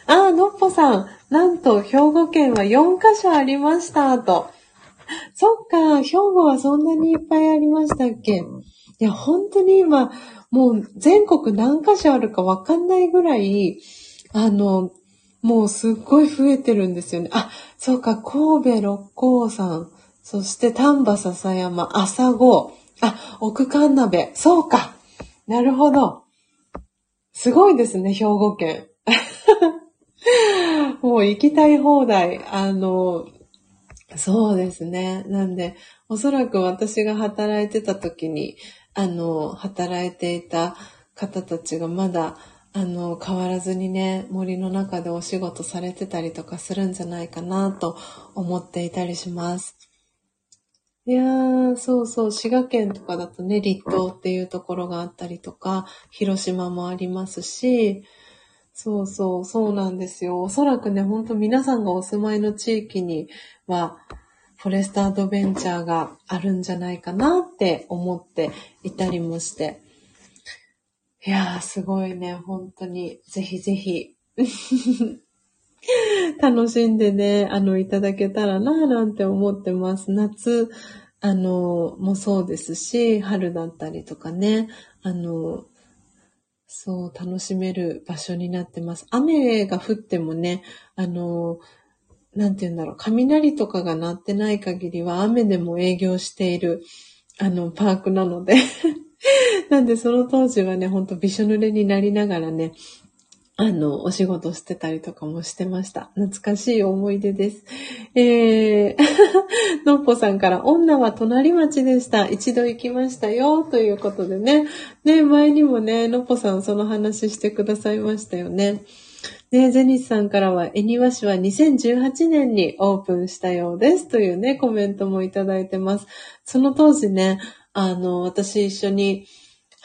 あー、のっぽさん、なんと、兵庫県は4カ所ありました、と。そっか、兵庫はそんなにいっぱいありましたっけ？いや、本当に今、もう全国何箇所あるかわかんないぐらい、あの、もうすっごい増えてるんですよね。あ、そうか、神戸六甲山、そして丹波篠山、朝郷、あ、奥神鍋、そうか。なるほど。すごいですね、兵庫県。もう行きたい放題。あの、そうですね。なんで、おそらく私が働いてた時に、あの、働いていた方たちがまだ、あの、変わらずにね、森の中でお仕事されてたりとかするんじゃないかなと思っていたりします。いやー、そうそう、滋賀県とかだとね、立東っていうところがあったりとか、広島もありますし、そうそう、そうなんですよ。おそらくね、ほんと皆さんがお住まいの地域には、フォレストアドベンチャーがあるんじゃないかなって思っていたりもして。いやー、すごいね、本当に、ぜひぜひ 楽しんでね、あの、いただけたらな、なんて思ってます。夏、あの、もそうですし、春だったりとかね、あの、そう、楽しめる場所になってます。雨が降ってもね、あの、なんて言うんだろう、雷とかが鳴ってない限りは雨でも営業している、あの、パークなので なんでその当時はね、ほんとびしょ濡れになりながらね、あの、お仕事してたりとかもしてました。懐かしい思い出です。えー、のっぽさんから、女は隣町でした。一度行きましたよ。ということでね。ね、前にもね、のっぽさんその話してくださいましたよね。ね、ゼニスさんからは、恵庭市は2018年にオープンしたようです。というね、コメントもいただいてます。その当時ね、あの、私一緒に、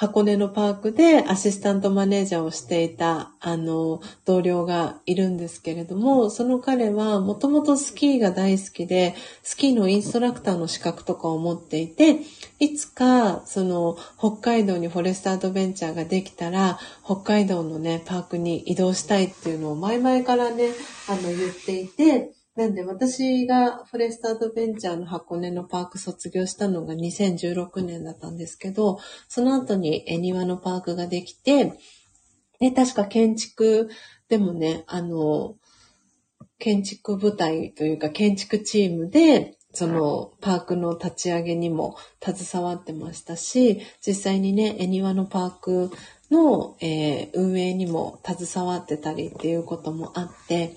箱根のパークでアシスタントマネージャーをしていた、あの、同僚がいるんですけれども、その彼はもともとスキーが大好きで、スキーのインストラクターの資格とかを持っていて、いつか、その、北海道にフォレストアドベンチャーができたら、北海道のね、パークに移動したいっていうのを前々からね、あの、言っていて、なんで私がフォレストアドベンチャーの箱根のパーク卒業したのが2016年だったんですけど、その後に庭のパークができて、で、確か建築でもね、あの、建築部隊というか建築チームで、そのパークの立ち上げにも携わってましたし、実際にね、恵庭のパークの、えー、運営にも携わってたりっていうこともあって、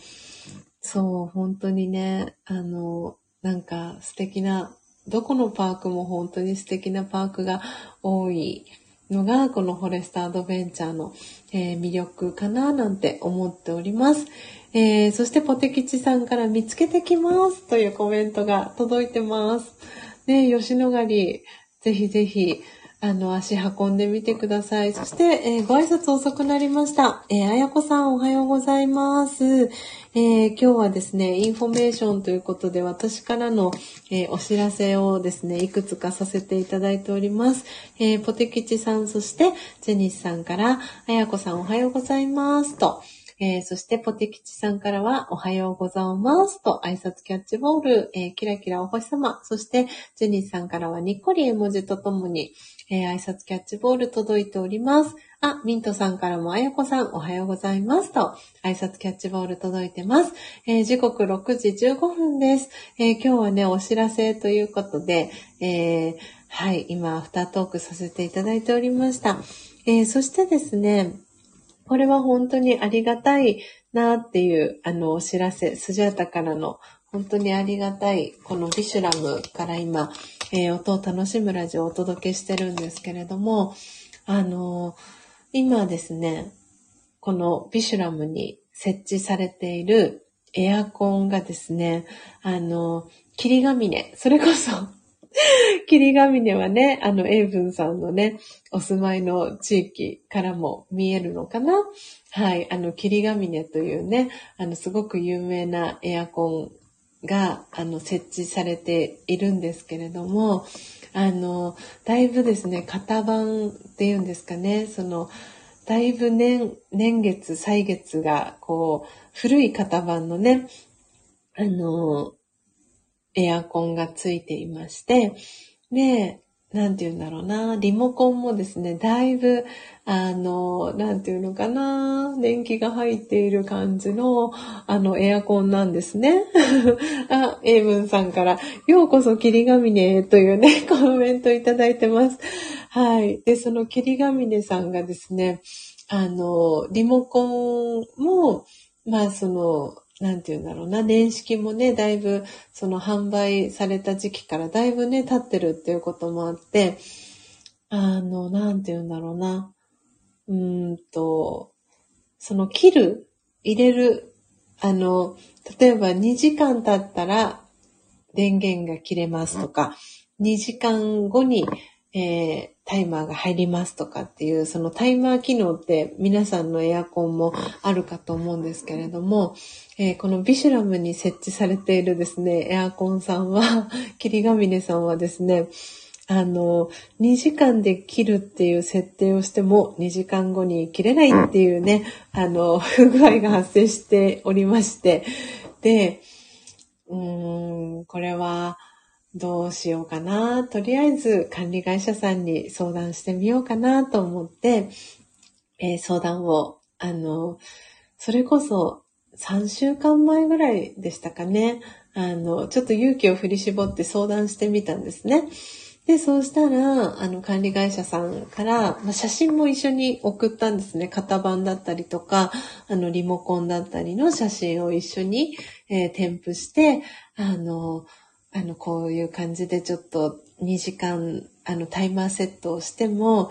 そう、本当にね、あの、なんか素敵な、どこのパークも本当に素敵なパークが多いのが、このフォレストアドベンチャーの、えー、魅力かななんて思っております。えー、そしてポテ吉さんから見つけてきますというコメントが届いてます。ね、吉野ヶ里、ぜひぜひ、あの、足運んでみてください。そして、えー、ご挨拶遅くなりました。えー、あやこさんおはようございます。えー、今日はですね、インフォメーションということで、私からの、えお知らせをですね、いくつかさせていただいております。えポテキチさん、そして、ジェニスさんから、あやこさんおはようございますと、えー、そして、ポテキチさんからは、おはようございますと、挨拶キャッチボール、えー、キラキラお星様、そして、ジェニスさんからは、にっこり絵文字とともに、えー、挨拶キャッチボール届いております。あ、ミントさんからもあやこさんおはようございますと、挨拶キャッチボール届いてます。えー、時刻6時15分です、えー、今日はね、お知らせということで、えー、はい、今、アフタートークさせていただいておりました。えそしてですね、これは本当にありがたいなっていう、あの、お知らせ、スジャータからの本当にありがたい、このビシュラムから今、え、音を楽しむラジオをお届けしてるんですけれども、あの、今ですね、このビシュラムに設置されているエアコンがですね、あの、霧ヶ峰、それこそ 霧ヶ峰はね、あの、エイブンさんのね、お住まいの地域からも見えるのかな。はい、あの、霧ヶ峰というね、あの、すごく有名なエアコンが、あの、設置されているんですけれども、あの、だいぶですね、型番っていうんですかね、その、だいぶ年、年月、歳月が、こう、古い型番のね、あの、エアコンがついていまして、で、なんて言うんだろうな、リモコンもですね、だいぶ、あの、なんて言うのかな、電気が入っている感じの、あの、エアコンなんですね。あ、エイブンさんから、ようこそ霧ヶ峰というね、コメントいただいてます。はい。で、その霧ヶ峰さんがですね、あの、リモコンも、まあ、その、なんて言うんだろうな、年式もね、だいぶ、その販売された時期からだいぶね、経ってるっていうこともあって、あの、なんて言うんだろうな、うんと、その切る、入れる、あの、例えば2時間経ったら電源が切れますとか、2時間後に、えー、タイマーが入りますとかっていう、そのタイマー機能って皆さんのエアコンもあるかと思うんですけれども、えー、このビシュラムに設置されているですね、エアコンさんは、霧ヶ峰さんはですね、あの、2時間で切るっていう設定をしても2時間後に切れないっていうね、あの、不具合が発生しておりまして、で、うーん、これは、どうしようかな。とりあえず管理会社さんに相談してみようかなと思って、えー、相談を、あの、それこそ3週間前ぐらいでしたかね。あの、ちょっと勇気を振り絞って相談してみたんですね。で、そうしたら、あの、管理会社さんから、まあ、写真も一緒に送ったんですね。型番だったりとか、あの、リモコンだったりの写真を一緒に、えー、添付して、あの、あの、こういう感じでちょっと2時間、あの、タイマーセットをしても、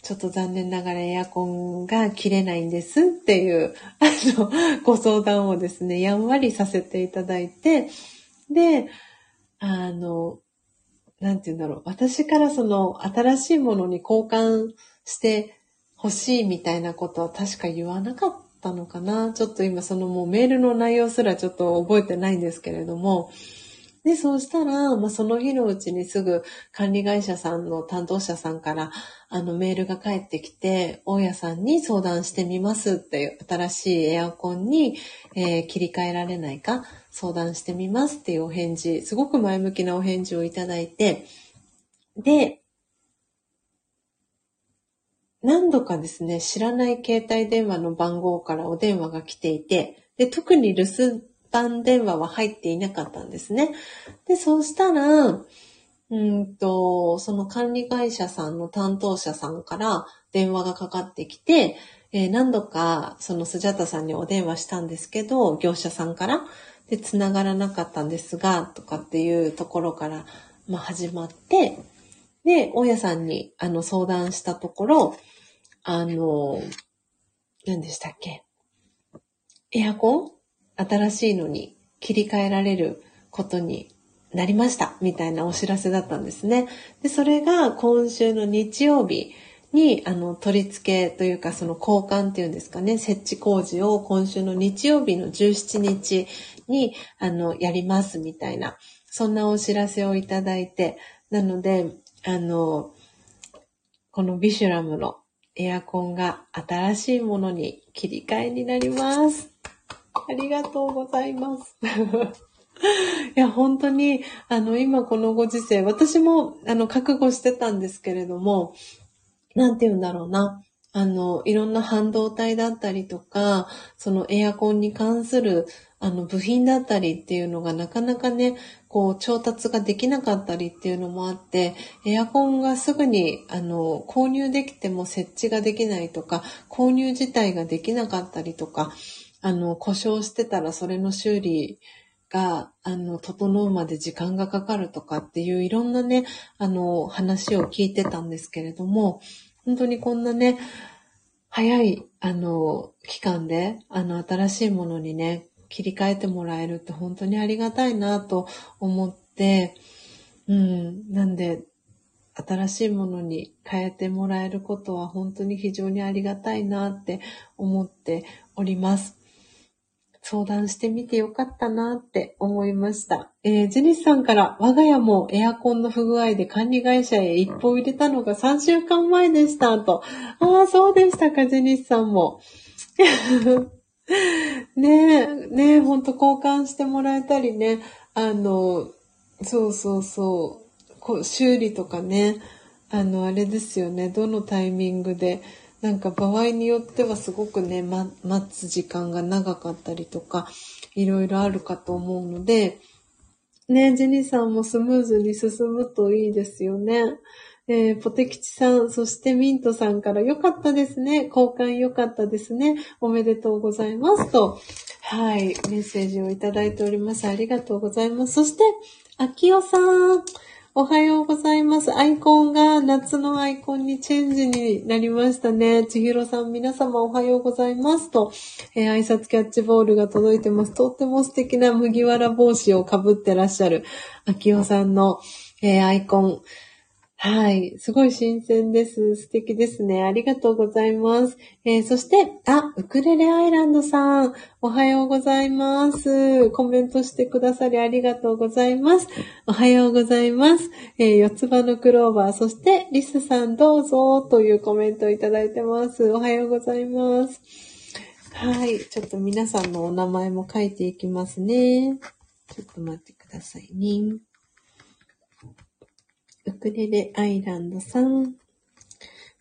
ちょっと残念ながらエアコンが切れないんですっていう、あの、ご相談をですね、やんわりさせていただいて、で、あの、なんて言うんだろう。私からその新しいものに交換して欲しいみたいなことは確か言わなかったのかな。ちょっと今そのもうメールの内容すらちょっと覚えてないんですけれども、で、そうしたら、まあ、その日のうちにすぐ管理会社さんの担当者さんから、あの、メールが返ってきて、大家さんに相談してみますっていう、新しいエアコンに、えー、切り替えられないか、相談してみますっていうお返事、すごく前向きなお返事をいただいて、で、何度かですね、知らない携帯電話の番号からお電話が来ていて、で、特に留守番電話は入っていなかったんですね。で、そうしたら、うんと、その管理会社さんの担当者さんから電話がかかってきて、えー、何度かそのスジャタさんにお電話したんですけど、業者さんから、で、繋がらなかったんですが、とかっていうところから、まあ、始まって、で、大家さんにあの相談したところ、あの、何でしたっけ？エアコン？新しいのに切り替えられることになりました、みたいなお知らせだったんですね。で、それが今週の日曜日に、あの、取り付けというか、その交換っていうんですかね、設置工事を今週の日曜日の17日に、あの、やりますみたいな、そんなお知らせをいただいて、なので、あの、このビシュラムのエアコンが新しいものに切り替えになります。ありがとうございます。いや、本当に、あの、今このご時世、私も、あの、覚悟してたんですけれども、なんて言うんだろうな。あの、いろんな半導体だったりとか、そのエアコンに関する、あの、部品だったりっていうのがなかなかね、こう、調達ができなかったりっていうのもあって、エアコンがすぐに、あの、購入できても設置ができないとか、購入自体ができなかったりとか、あの、故障してたらそれの修理が、あの、整うまで時間がかかるとかっていういろんなね、あの、話を聞いてたんですけれども、本当にこんなね、早い、あの、期間で、あの、新しいものにね、切り替えてもらえるって本当にありがたいなと思って、うん、なんで、新しいものに変えてもらえることは本当に非常にありがたいなって思っております。相談してみてよかったなって思いました。えー、ジェニスさんから我が家もエアコンの不具合で管理会社へ一歩入れたのが3週間前でしたと。ああ、そうでしたか、ジェニスさんも。ねえ、ねえ、ほんと交換してもらえたりね、あの、そうそうそう。こう修理とかね、あの、あれですよね、どのタイミングで、なんか場合によってはすごくね、ま、待つ時間が長かったりとか、いろいろあるかと思うので、ね、ジェニーさんもスムーズに進むといいですよね。えー、ポテキチさん、そしてミントさんから良かったですね。交換良かったですね。おめでとうございます。と、はい、メッセージをいただいております。ありがとうございます。そして、アキオさん、おはようございます。アイコンが夏のアイコンにチェンジになりましたね。ちひろさん、皆様おはようございますと、えー、挨拶キャッチボールが届いてます。とっても素敵な麦わら帽子をかぶってらっしゃる、あきおさんの、えー、アイコン。はい。すごい新鮮です。素敵ですね。ありがとうございます。えー、そして、あ、ウクレレアイランドさん、おはようございます。コメントしてくださりありがとうございます。おはようございます。えー、四つ葉のクローバー、そして、リスさんどうぞというコメントをいただいてます。おはようございます。はい。ちょっと皆さんのお名前も書いていきますね。ちょっと待ってくださいね。ウクレレアイランドさん。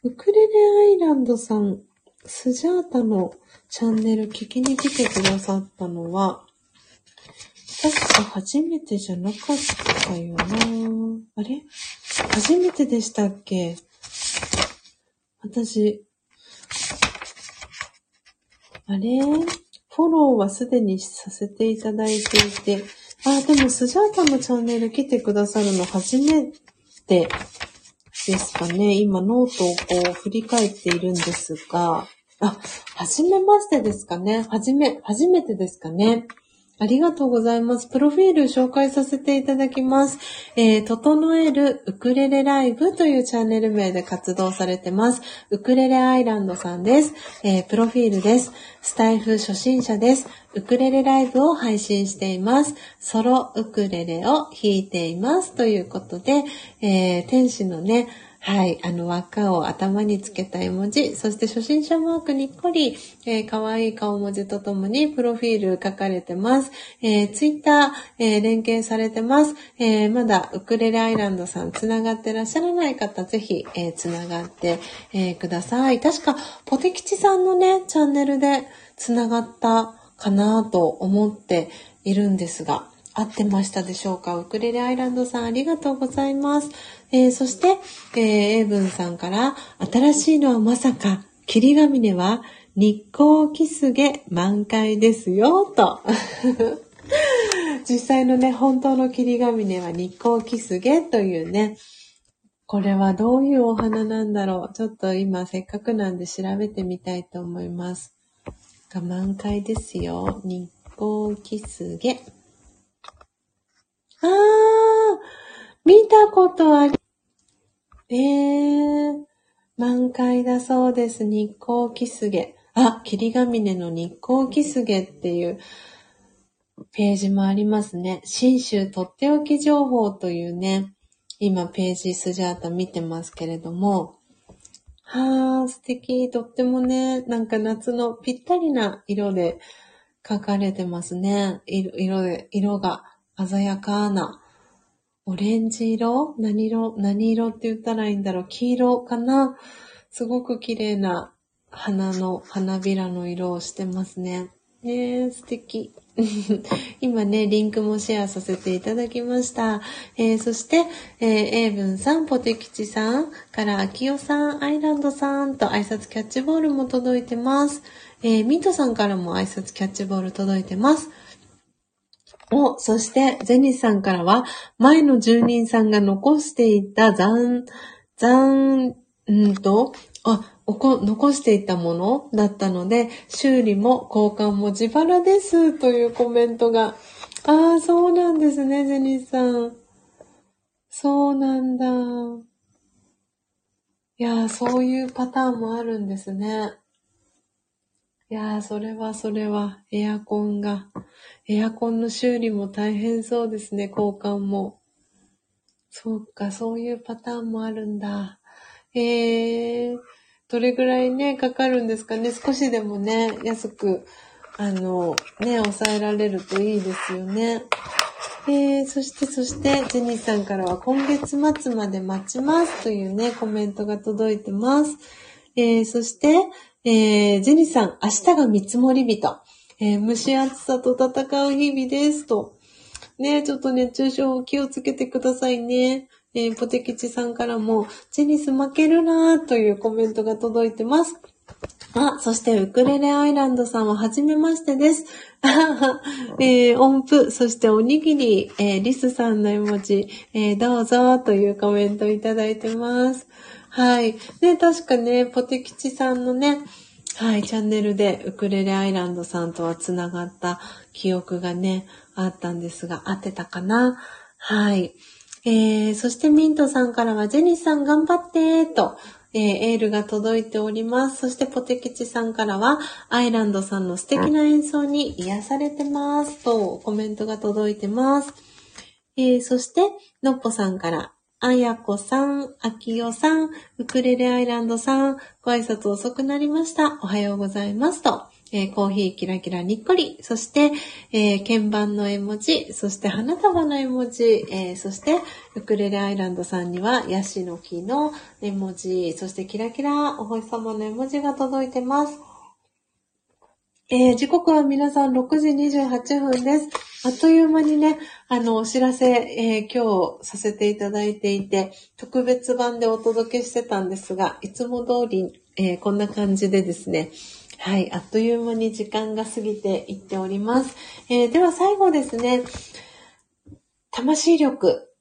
ウクレレアイランドさん、スジャータのチャンネル聞きに来てくださったのは、確か初めてじゃなかったよな。あれ？初めてでしたっけ？私、あれ？フォローはすでにさせていただいていて、あ、でもスジャータのチャンネル来てくださるの初めてですかね。今ノートをこう振り返っているんですが、あ、はじめましてですかね。はじめ、初めてですかね。ありがとうございます。プロフィール紹介させていただきます。えー、整えるウクレレライブというチャンネル名で活動されてます。ウクレレアイランドさんです。えー、プロフィールです。スタイフ初心者です。ウクレレライブを配信しています。ソロウクレレを弾いています。ということで、えー、天使のね、はい。あの、輪っかを頭につけた絵文字、そして初心者マークにっこり、えー、可愛い顔文字とともにプロフィール書かれてます。えー、ツイッター、えー、連携されてます。えー、まだウクレレアイランドさんつながってらっしゃらない方、ぜひ、えー、つながって、えー、ください。確か、ポテキチさんのね、チャンネルでつながったかなと思っているんですが、合ってましたでしょうか？ウクレレアイランドさんありがとうございます。えー、そして、えー、エイブンさんから、新しいのはまさか、霧ヶ峰は日光キスゲ満開ですよ、と。実際のね、本当の霧ヶ峰は日光キスゲというね、これはどういうお花なんだろう？ちょっと今せっかくなんで調べてみたいと思います。が満開ですよ。日光キスゲ。あー、見たことあり、えー、満開だそうです。日光キスゲ。あ、霧ヶ峰の日光キスゲっていうページもありますね。新州とっておき情報というね、今ページスジャータ見てますけれども、はー、素敵。とってもね、なんか夏のぴったりな色で描かれてますね。色色で、色が鮮やかな、オレンジ色？何色？何色？って言ったらいいんだろう黄色かな？すごく綺麗な花の、花びらの色をしてますね。ねえ、素敵。今ね、リンクもシェアさせていただきました。えー、そして、えー、エイブンさん、ポテキチさん、からアキオさん、アイランドさんと挨拶キャッチボールも届いてます。えー、ミントさんからも挨拶キャッチボール届いてます。お、そして、ゼニスさんからは、前の住人さんが残していた残、残、んと、あ、おこ、残していたものだったので、修理も交換も自腹です、というコメントが。ああ、そうなんですね、ジェニスさん。そうなんだ。いやー、そういうパターンもあるんですね。いやー、それはそれは、エアコンが、エアコンの修理も大変そうですね、交換も。そうか、そういうパターンもあるんだ。えー、どれぐらいね、かかるんですかね？少しでもね、安く、あの、ね、抑えられるといいですよね。えー、そして、そして、ジェニーさんからは今月末まで待ちますというね、コメントが届いてます。えー、そして、えー、ジェニーさん、明日が見積もり日と、えー、蒸し暑さと戦う日々ですと。ね、ちょっと熱中症を気をつけてくださいね。えー、ポテキチさんからも、ジェニス負けるなーというコメントが届いてます。あ、そしてウクレレアイランドさんは初めましてです。えー、音符、そしておにぎり、えー、リスさんの絵文字、えー、どうぞというコメントいただいてます。はい。ね、確かね、ポテキチさんのね、はい、チャンネルでウクレレアイランドさんとは繋がった記憶がね、あったんですが、合ってたかな？はい。えー、そしてミントさんからは、ジェニスさん頑張ってと、えー、エールが届いております。そしてポテキチさんからは、アイランドさんの素敵な演奏に癒されてますとコメントが届いてます。えー、そして、のっぽさんから、あやこさん、あきよさん、ウクレレアイランドさん、ご挨拶遅くなりました。おはようございますと。えー、コーヒーキラキラにっこり、そして、えー、鍵盤の絵文字、そして花束の絵文字、えー、そしてウクレレアイランドさんにはヤシの木の絵文字、そしてキラキラお星様の絵文字が届いてます。えー、時刻は皆さん6時28分です。あっという間にね、あの、お知らせ、えー、今日させていただいていて、特別版でお届けしてたんですが、いつも通り、えー、こんな感じでですね、はい、あっという間に時間が過ぎていっております。え、では最後ですね、魂力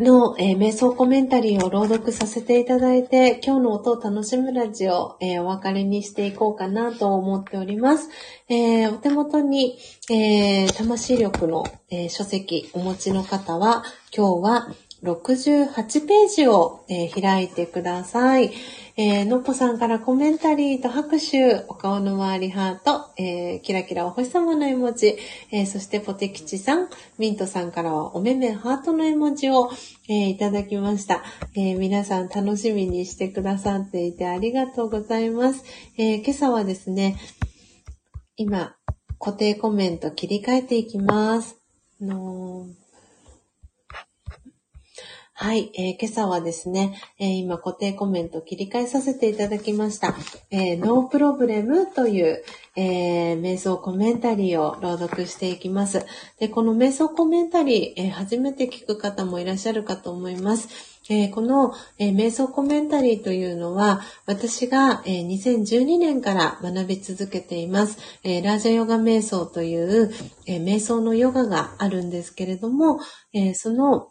の、えー、瞑想コメンタリーを朗読させていただいて、今日の音を楽しむラジオ、えー、お別れにしていこうかなと思っております。えー、お手元に、え魂力の、え書籍お持ちの方は、今日は68ページを、え開いてください。えー、のっぽさんからコメンタリーと拍手、お顔の周りハート、えー、キラキラお星様の絵文字、えー、そしてポテキチさん、ミントさんからはおめめハートの絵文字を、えいただきました、え皆さん楽しみにしてくださっていてありがとうございます。え今朝はですね、今、固定コメント切り替えていきます。のはい、えー、今朝はですね、えー、今固定コメント切り替えさせていただきました。えー、ノープロブレムという、えー、瞑想コメンタリーを朗読していきます。で、この瞑想コメンタリー、えー、初めて聞く方もいらっしゃるかと思います。えー、この、えー、瞑想コメンタリーというのは、私が、えー、2012年から学び続けています。えラージャヨガ瞑想という、え瞑想のヨガがあるんですけれども、えその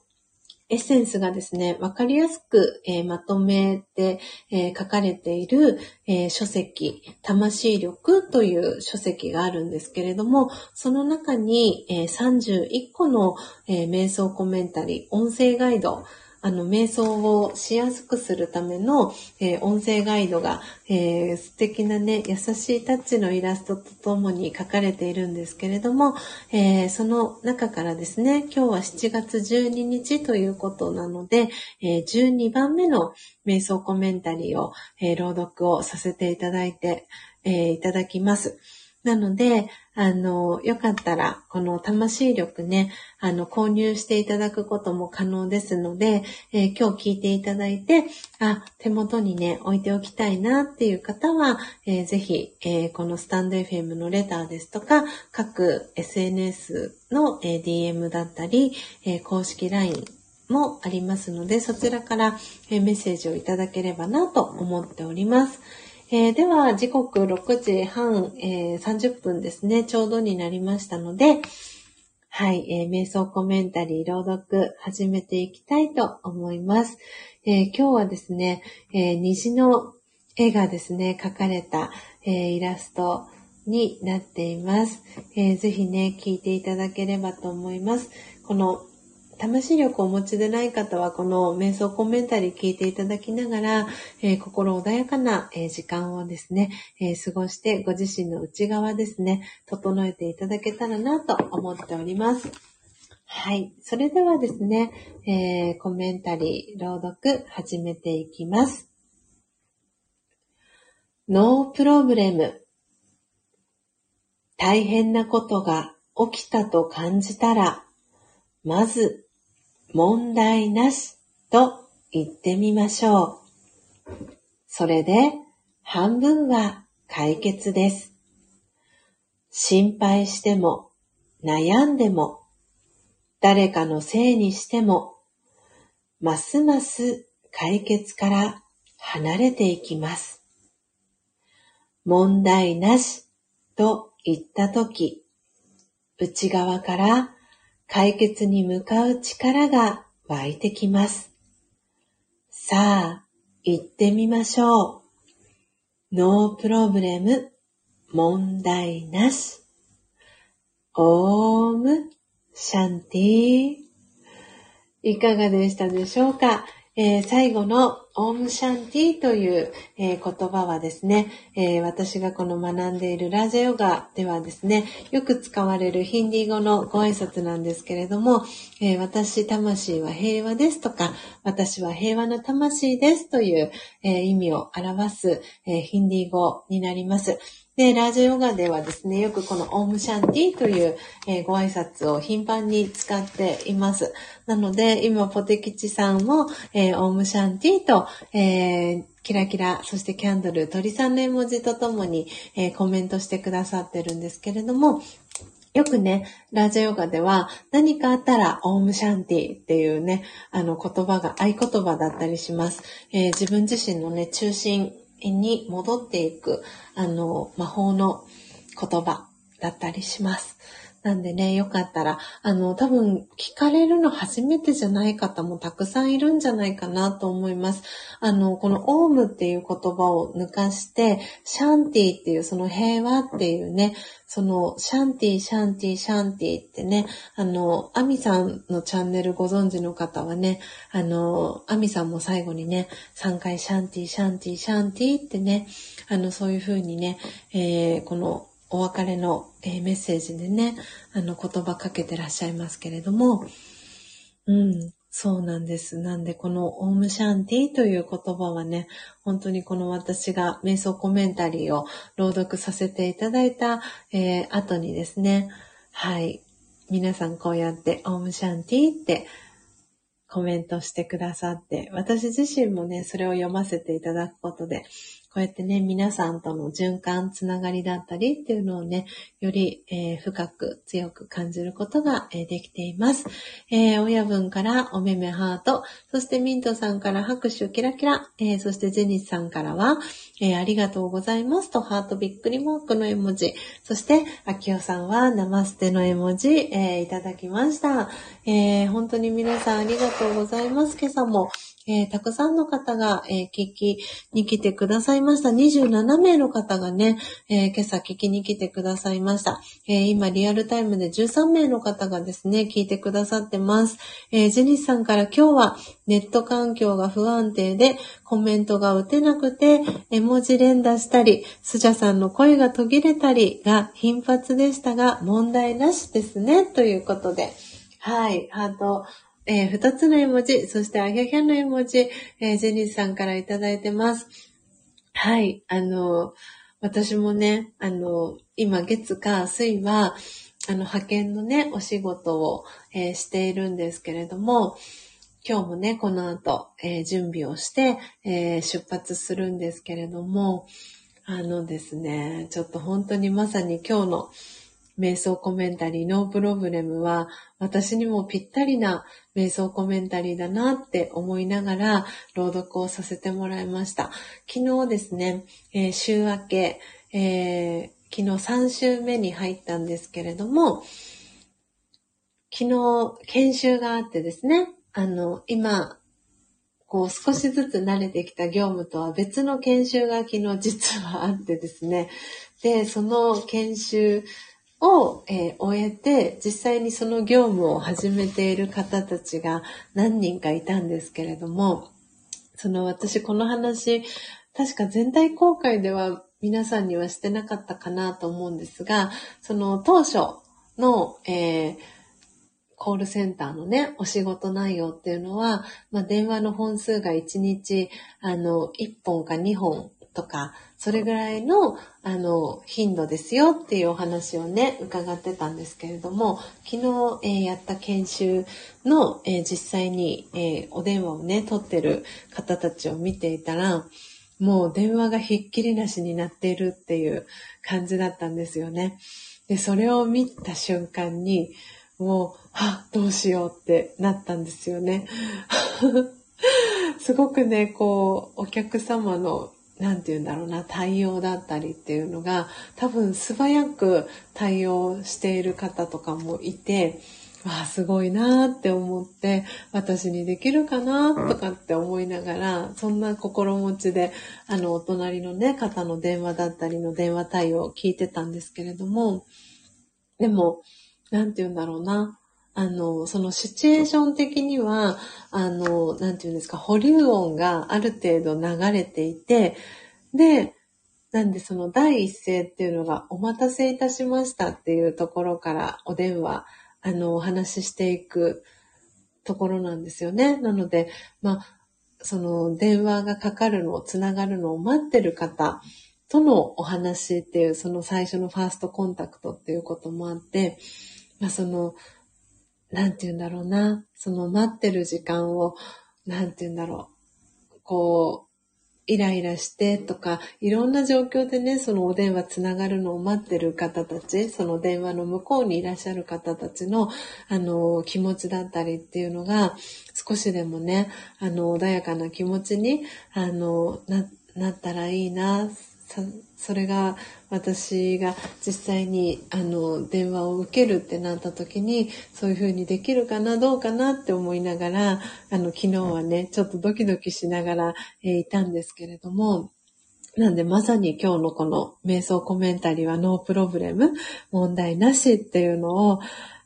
エッセンスがですね、わかりやすく、えー、まとめて、えー、書かれている、えー、書籍、魂力という書籍があるんですけれども、その中に、え31個の、え瞑想コメンタリー、音声ガイド、あの、瞑想をしやすくするための、えー、音声ガイドが、えー、素敵なね、優しいタッチのイラストとともに書かれているんですけれども、えー、その中からですね、今日は7月12日ということなので、え12番目の瞑想コメンタリーを、え朗読をさせていただいて、えいただきます。なので、あの、よかったら、この魂力ね、あの、購入していただくことも可能ですので、えー、今日聞いていただいて、あ、手元にね、置いておきたいなっていう方は、えー、ぜひ、えー、このスタンド FM のレターですとか、各 SNS の、DM だったり、え公式 LINE もありますので、そちらから、えメッセージをいただければなと思っております。えー、では、時刻6時半、えー、30分ですね、ちょうどになりましたので、はい、えー、瞑想コメンタリー朗読始めていきたいと思います。え今日はですね、え虹の絵がですね、描かれた、えイラストになっています、えー。ぜひね、聞いていただければと思います。この魂力をお持ちでない方は、この瞑想コメンタリー聞いていただきながら、えー、心穏やかな、えー、時間をですね、えー、過ごしてご自身の内側ですね、整えていただけたらなと思っております。はい。それではですね、えコメンタリー、朗読始めていきます。ノープロブレム。大変なことが起きたと感じたら、まず、問題なしと言ってみましょう。それで、半分は解決です。心配しても、悩んでも、誰かのせいにしても、ますます解決から離れていきます。問題なしと言ったとき、内側から解決に向かう力が湧いてきます。さあ、行ってみましょう。ノープロブレム、問題なし。オーム、シャンティいかがでしたでしょうか？えー、最後のオームシャンティという、えー、言葉はですね、えー、私がこの学んでいるラジャヨガではですね、よく使われるヒンディー語のご挨拶なんですけれども、え私、魂は平和ですとか、私は平和の魂ですという、え意味を表す、えヒンディー語になります。で、ラージヨガではですね、よくこのオームシャンティという、えー、ご挨拶を頻繁に使っています。なので、今、ポテキチさんも、えー、オームシャンティと、えー、キラキラ、そしてキャンドル、鳥さんの絵文字とともに、えー、コメントしてくださってるんですけれども、よくね、ラージャヨガでは何かあったらオームシャンティっていうね、あの言葉が合言葉だったりします。え、自分自身のね、中心に戻っていく、あの、魔法の言葉だったりします。なんでね、よかったら、あの、多分聞かれるの初めてじゃない方もたくさんいるんじゃないかなと思います。あの、このオームっていう言葉を抜かして、シャンティっていうその平和っていうね、そのシャンティ、シャンティ、シャンティってね、あの、アミさんのチャンネルご存知の方はね、あの、アミさんも最後にね、3回シャンティ、シャンティ、シャンティってね、あの、そういう風にね、えー、このお別れの、え、メッセージでね、あの言葉かけてらっしゃいますけれども、うん、そうなんです。なんで、このオームシャンティという言葉はね、本当にこの私が瞑想コメンタリーを朗読させていただいた、えー、後にですね、はい、皆さんこうやってオームシャンティってコメントしてくださって、私自身もね、それを読ませていただくことで、こうやってね、皆さんとの循環、つながりだったりっていうのをね、より、えー、深く強く感じることが、えー、できています。えー、親分からおめめハート、そしてミントさんから拍手キラキラ、えー、そしてジェニスさんからは、えー、ありがとうございますとハートびっくりマークの絵文字、そして、あきおさんはナマステの絵文字、えー、いただきました。えー、本当に皆さんありがとうございます。今朝も、えー、たくさんの方が、えー、聞きに来てくださいました。27名の方がね、えー、今朝聞きに来てくださいました。え今リアルタイムで13名の方がですね、聞いてくださってます。えジェニスさんから今日はネット環境が不安定でコメントが打てなくて、絵文字連打したり、スジャさんの声が途切れたりが頻発でしたが、問題なしですね、ということで。はい、ハートえー、二つの絵文字、そしてあげゃの絵文字、えー、ジェニーさんからいただいてます。はい、あの、私もね、あの、今月か水は、あの、派遣のね、お仕事を、えー、しているんですけれども、今日もね、この後、えー、準備をして、えー、出発するんですけれども、あのですね、ちょっと本当にまさに今日の瞑想コメンタリーノープロブレムは私にもぴったりな瞑想コメンタリーだなって思いながら朗読をさせてもらいました。昨日ですね、えー、週明け、えー、昨日3週目に入ったんですけれども、昨日研修があってですね、あの、今、こう少しずつ慣れてきた業務とは別の研修が昨日実はあってですね、で、その研修を、えー、終えて、実際にその業務を始めている方たちが何人かいたんですけれども、その私この話、確か全体公開では皆さんにはしてなかったかなと思うんですが、その当初の、えー、コールセンターのね、お仕事内容っていうのは、まあ、電話の本数が1日、あの、1本か2本とか、それぐらいの、あの、頻度ですよっていうお話をね、伺ってたんですけれども、昨日、えー、やった研修の、えー、実際に、えー、お電話をね、取ってる方たちを見ていたら、もう電話がひっきりなしになっているっていう感じだったんですよね。で、それを見た瞬間に、もう、はどうしようってなったんですよね。すごくね、こう、お客様の、なんて言うんだろうな、対応だったりっていうのが、多分素早く対応している方とかもいて、わあ、すごいなーって思って、私にできるかなとかって思いながら、そんな心持ちで、あの、お隣のね、方の電話だったりの電話対応を聞いてたんですけれども、でも、なんて言うんだろうな。あの、そのシチュエーション的には、あの、なんて言うんですか、保留音がある程度流れていて、で、なんでその第一声っていうのがお待たせいたしましたっていうところからお電話あの、お話ししていくところなんですよね。なので、まあ、その電話がかかるのをつながるのを待ってる方とのお話っていう、その最初のファーストコンタクトっていうこともあって、まあ、その、なんて言うんだろうな、その待ってる時間を、なんて言うんだろう、こう、イライラしてとか、いろんな状況でね、そのお電話つながるのを待ってる方たち、その電話の向こうにいらっしゃる方たちの、あの、気持ちだったりっていうのが、少しでもね、あの、穏やかな気持ちに、あの、な、なったらいいな、それが私が実際にあの電話を受けるってなった時にそういう風にできるかなどうかなって思いながらあの昨日はねちょっとドキドキしながら、えー、いたんですけれどもなんでまさに今日のこの瞑想コメンタリーはノープロブレム問題なしっていうのを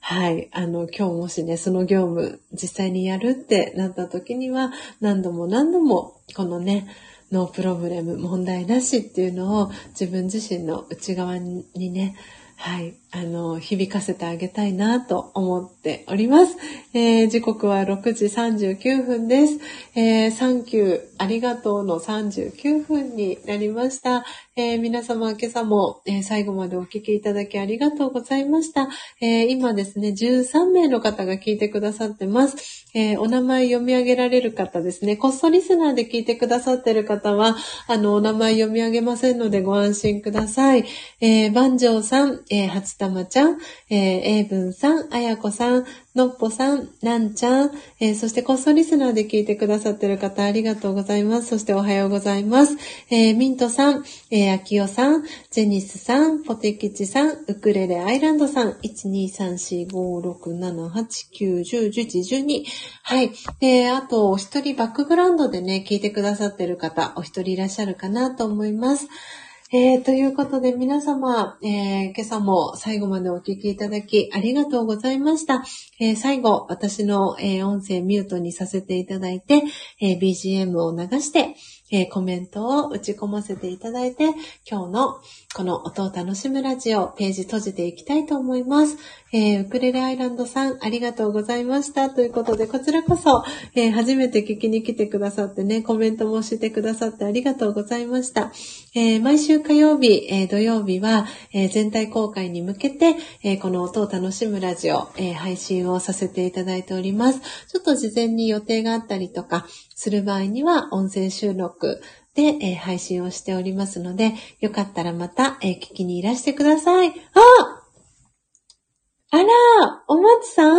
はい。あの、今日もしね、その業務実際にやるってなった時には、何度も何度も、このね、ノープロブレム、問題なしっていうのを自分自身の内側にね、はい、あの、響かせてあげたいなと思っております。えー、時刻は6時39分です。えー、サンキュー、ありがとうの39分になりました。えー、皆様今朝も、えー、最後までお聞きいただきありがとうございました。えー、今ですね、13名の方が聞いてくださってます。えお名前読み上げられる方ですね、こっそリスナーで聞いてくださってる方は、あの、お名前読み上げませんのでご安心ください。えー、万丈さん、えー、初玉ちゃん、えー、英文さん、あやこさん、のっぽさん、なんちゃん、えー、そしてコストリスナーで聞いてくださってる方ありがとうございます。そしておはようございます。えー、ミントさん、えー、あきおさん、ジェニスさん、ポテキチさん、ウクレレアイランドさん、123456789101112はい。えー、あと、お一人バックグラウンドでね、聞いてくださってる方、お一人いらっしゃるかなと思います。えー、ということで皆様、えー、今朝も最後までお聞きいただきありがとうございました。えー、最後、私の、え音声ミュートにさせていただいて、え BGM を流して、えコメントを打ち込ませていただいて、今日のこの音を楽しむラジオ、ページ閉じていきたいと思います。えー、ウクレレアイランドさん、ありがとうございました。ということで、こちらこそ、えー、初めて聞きに来てくださってね、コメントもしてくださってありがとうございました。えー、毎週火曜日、え土曜日は、え全体公開に向けて、えこの音を楽しむラジオ、え配信をさせていただいております。ちょっと事前に予定があったりとか、する場合には、音声収録、で、え配信をしておりますので、よかったらまた、え聞きにいらしてください。ああら、お松さん？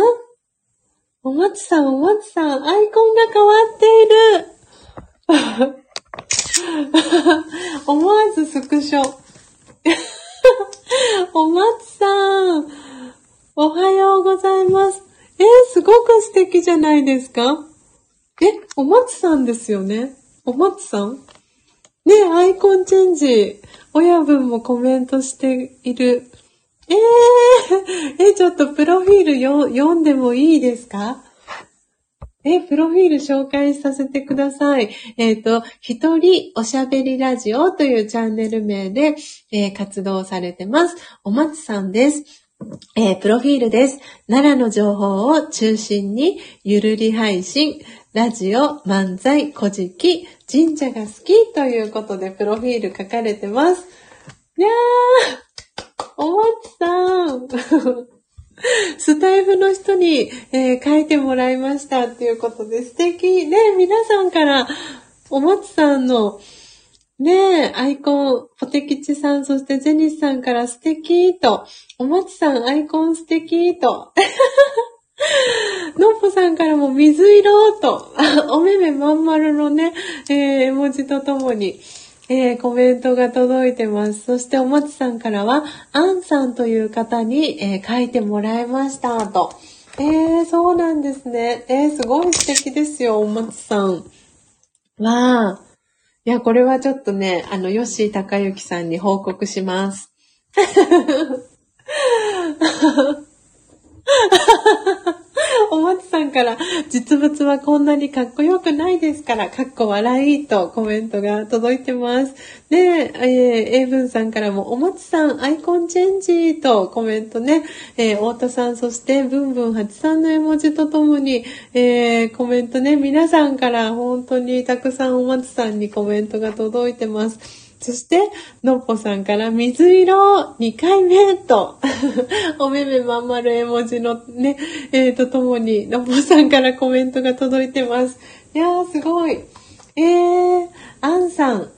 お松さん、お松さん、アイコンが変わっている。思わずスクショ。お松さん、おはようございます。えー、すごく素敵じゃないですか？え、お松さんですよね？お松さん？ねアイコンチェンジ。親分もコメントしている。えー、え、ちょっとプロフィールよ読んでもいいですか？え、プロフィール紹介させてください。えっ、ー、と、一人おしゃべりラジオというチャンネル名で、えー、活動されてます。お松さんです。えー、プロフィールです。奈良の情報を中心にゆるり配信、ラジオ、漫才、古事記、神社が好きということでプロフィール書かれてます。いやー、おもちさん。スタイフの人に、えー、書いてもらいましたっていうことで素敵。ね、皆さんから、おもちさんの、ねアイコン、ポテキチさん、そしてゼニスさんから素敵と、おもちさんアイコン素敵と、のっぽさんからも水色と、おめめまん丸のね、えー、絵文字とともに、えー、コメントが届いてます。そしておもちさんからは、アンさんという方に、えー、書いてもらいましたと。えー、そうなんですね。えー、すごい素敵ですよ、おもちさん。わあ。いや、これはちょっとね、あの、ヨッシー高之さんに報告します。お松さんから、実物はこんなにかっこよくないですから、かっこ笑いとコメントが届いてます。で、えー、英文さんからも、お松さん、アイコンチェンジとコメントね、えー、太田さん、そして、ブンブン8さんの絵文字とともに、えー、コメントね、皆さんから本当にたくさんお松さんにコメントが届いてます。そして、のっぽさんから水色2回目と、おめめまん丸絵文字のね、えー、とともに、のっぽさんからコメントが届いてます。いやー、すごい。えー、アンさん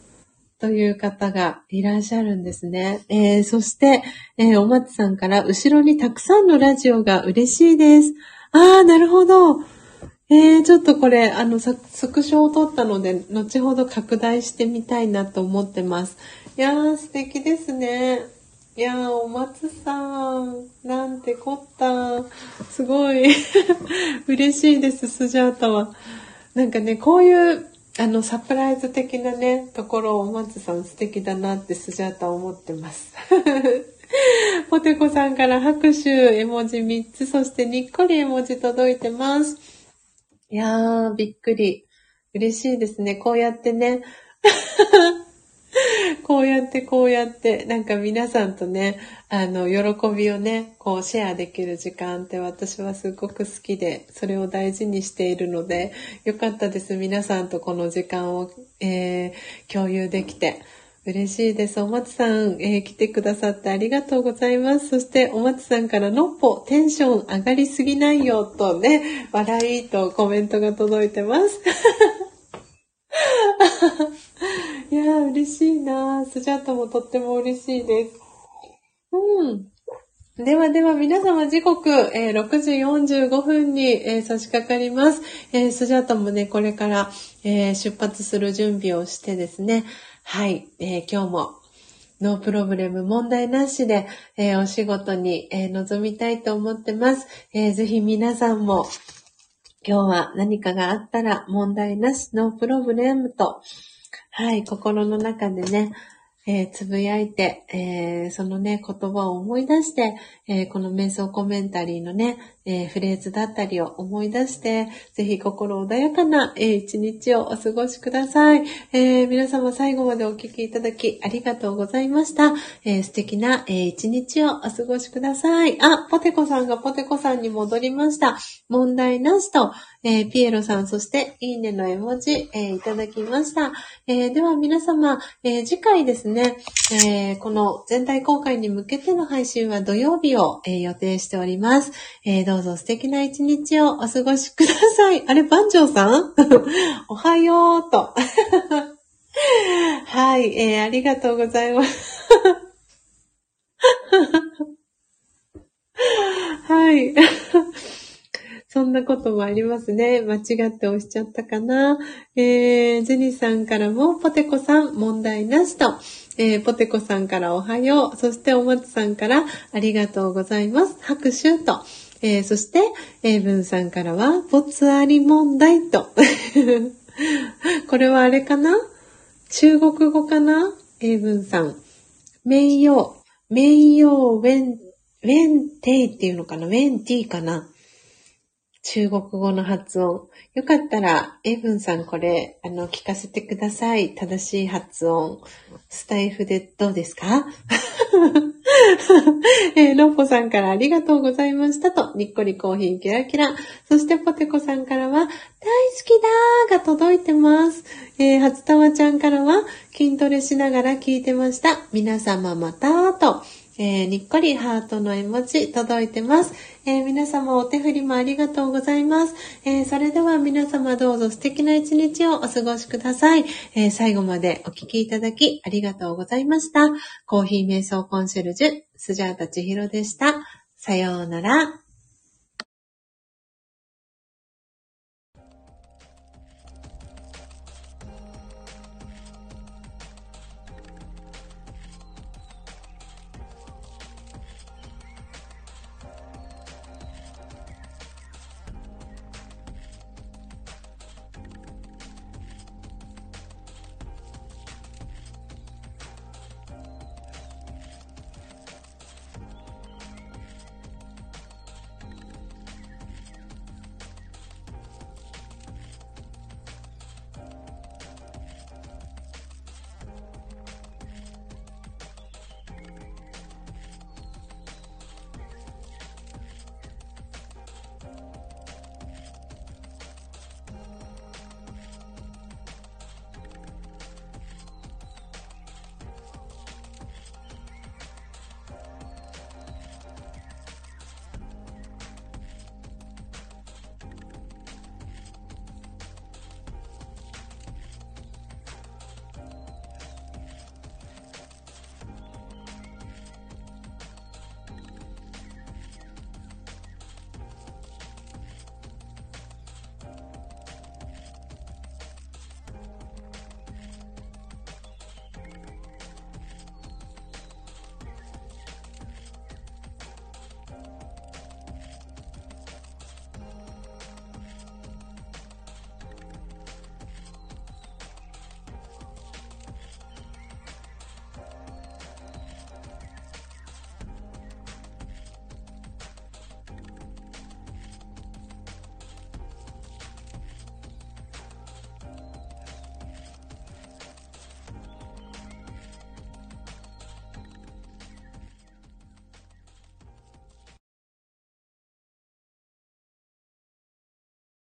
という方がいらっしゃるんですね。えー、そして、えー、お松さんから後ろにたくさんのラジオが嬉しいです。あー、なるほど。えー、ちょっとこれ、あの、スクショを撮ったので、後ほど拡大してみたいなと思ってます。いやー、素敵ですね。いやー、お松さん、なんてこった。すごい 嬉しいです、スジャータは。なんかね、こういう、あの、サプライズ的なね、ところをお松さん素敵だなってスジャータ思ってます。ポテコさんから拍手、絵文字3つ、そしてにっこり絵文字届いてます。いやー、びっくり。嬉しいですね。こうやってね。こうやってこうやって、なんか皆さんとね、あの、喜びをね、こうシェアできる時間って私はすごく好きで、それを大事にしているので、よかったです。皆さんとこの時間を、えー、共有できて。嬉しいです。お松さん、えー、来てくださってありがとうございます。そして、お松さんからのっぽ、テンション上がりすぎないよ、とね、笑いとコメントが届いてます。いやー、嬉しいなスジャートもとっても嬉しいです。うん。ではでは皆様時刻、えー、6時45分に、えー、差し掛かります。えー、スジャートもね、これから、え出発する準備をしてですね、はい、えー、今日も no problem 問題なしで、えー、お仕事に、えー、臨みたいと思ってます。えー、ぜひ皆さんも今日は何かがあったら問題なし、 no problem と、はい、心の中でね、えー、つぶやいて、えー、そのね、言葉を思い出して、えー、この瞑想コメンタリーのね、えフレーズだったりを思い出して、ぜひ心穏やかな、え一日をお過ごしください。え皆様最後までお聴きいただきありがとうございました。え素敵な、え一日をお過ごしください。あ、ポテコさんがポテコさんに戻りました。問題なしと、えー、ピエロさん、そして、いいねの絵文字、えー、いただきました。えー、では皆様、え次回ですね、えこの全体公開に向けての配信は土曜日を、え予定しております。えどうぞ素敵な一日をお過ごしください。あれ、番長さん？おはようと。はい、えありがとうございます。はい。そんなこともありますね。間違って押しちゃったかな。えー、ジェニーさんからも、ポテコさん、問題なしと。えー、ポテコさんからおはよう。そして、お松さんから、ありがとうございます。拍手と。えー、そして、英文さんからは、ポツあり問題と。これはあれかな？中国語かな？英文さん。名誉、名誉ウェン、ウェンテイっていうのかな？ウェンティかな？中国語の発音。よかったら、エイブンさんこれ、あの、聞かせてください。正しい発音。スタイフでどうですか？えー、ロッポさんからありがとうございましたと、にっこりコーヒーキラキラ。そしてポテコさんからは、大好きだーが届いてます。えー、初玉ちゃんからは、筋トレしながら聞いてました。皆様またーと。えー、にっこりハートの絵文字届いてます。えー、皆様お手振りもありがとうございます。えー、それでは皆様どうぞ素敵な一日をお過ごしください。え最後までお聴きいただきありがとうございました。コーヒー瞑想コンシェルジュ、スジャータチヒロでした。さようなら。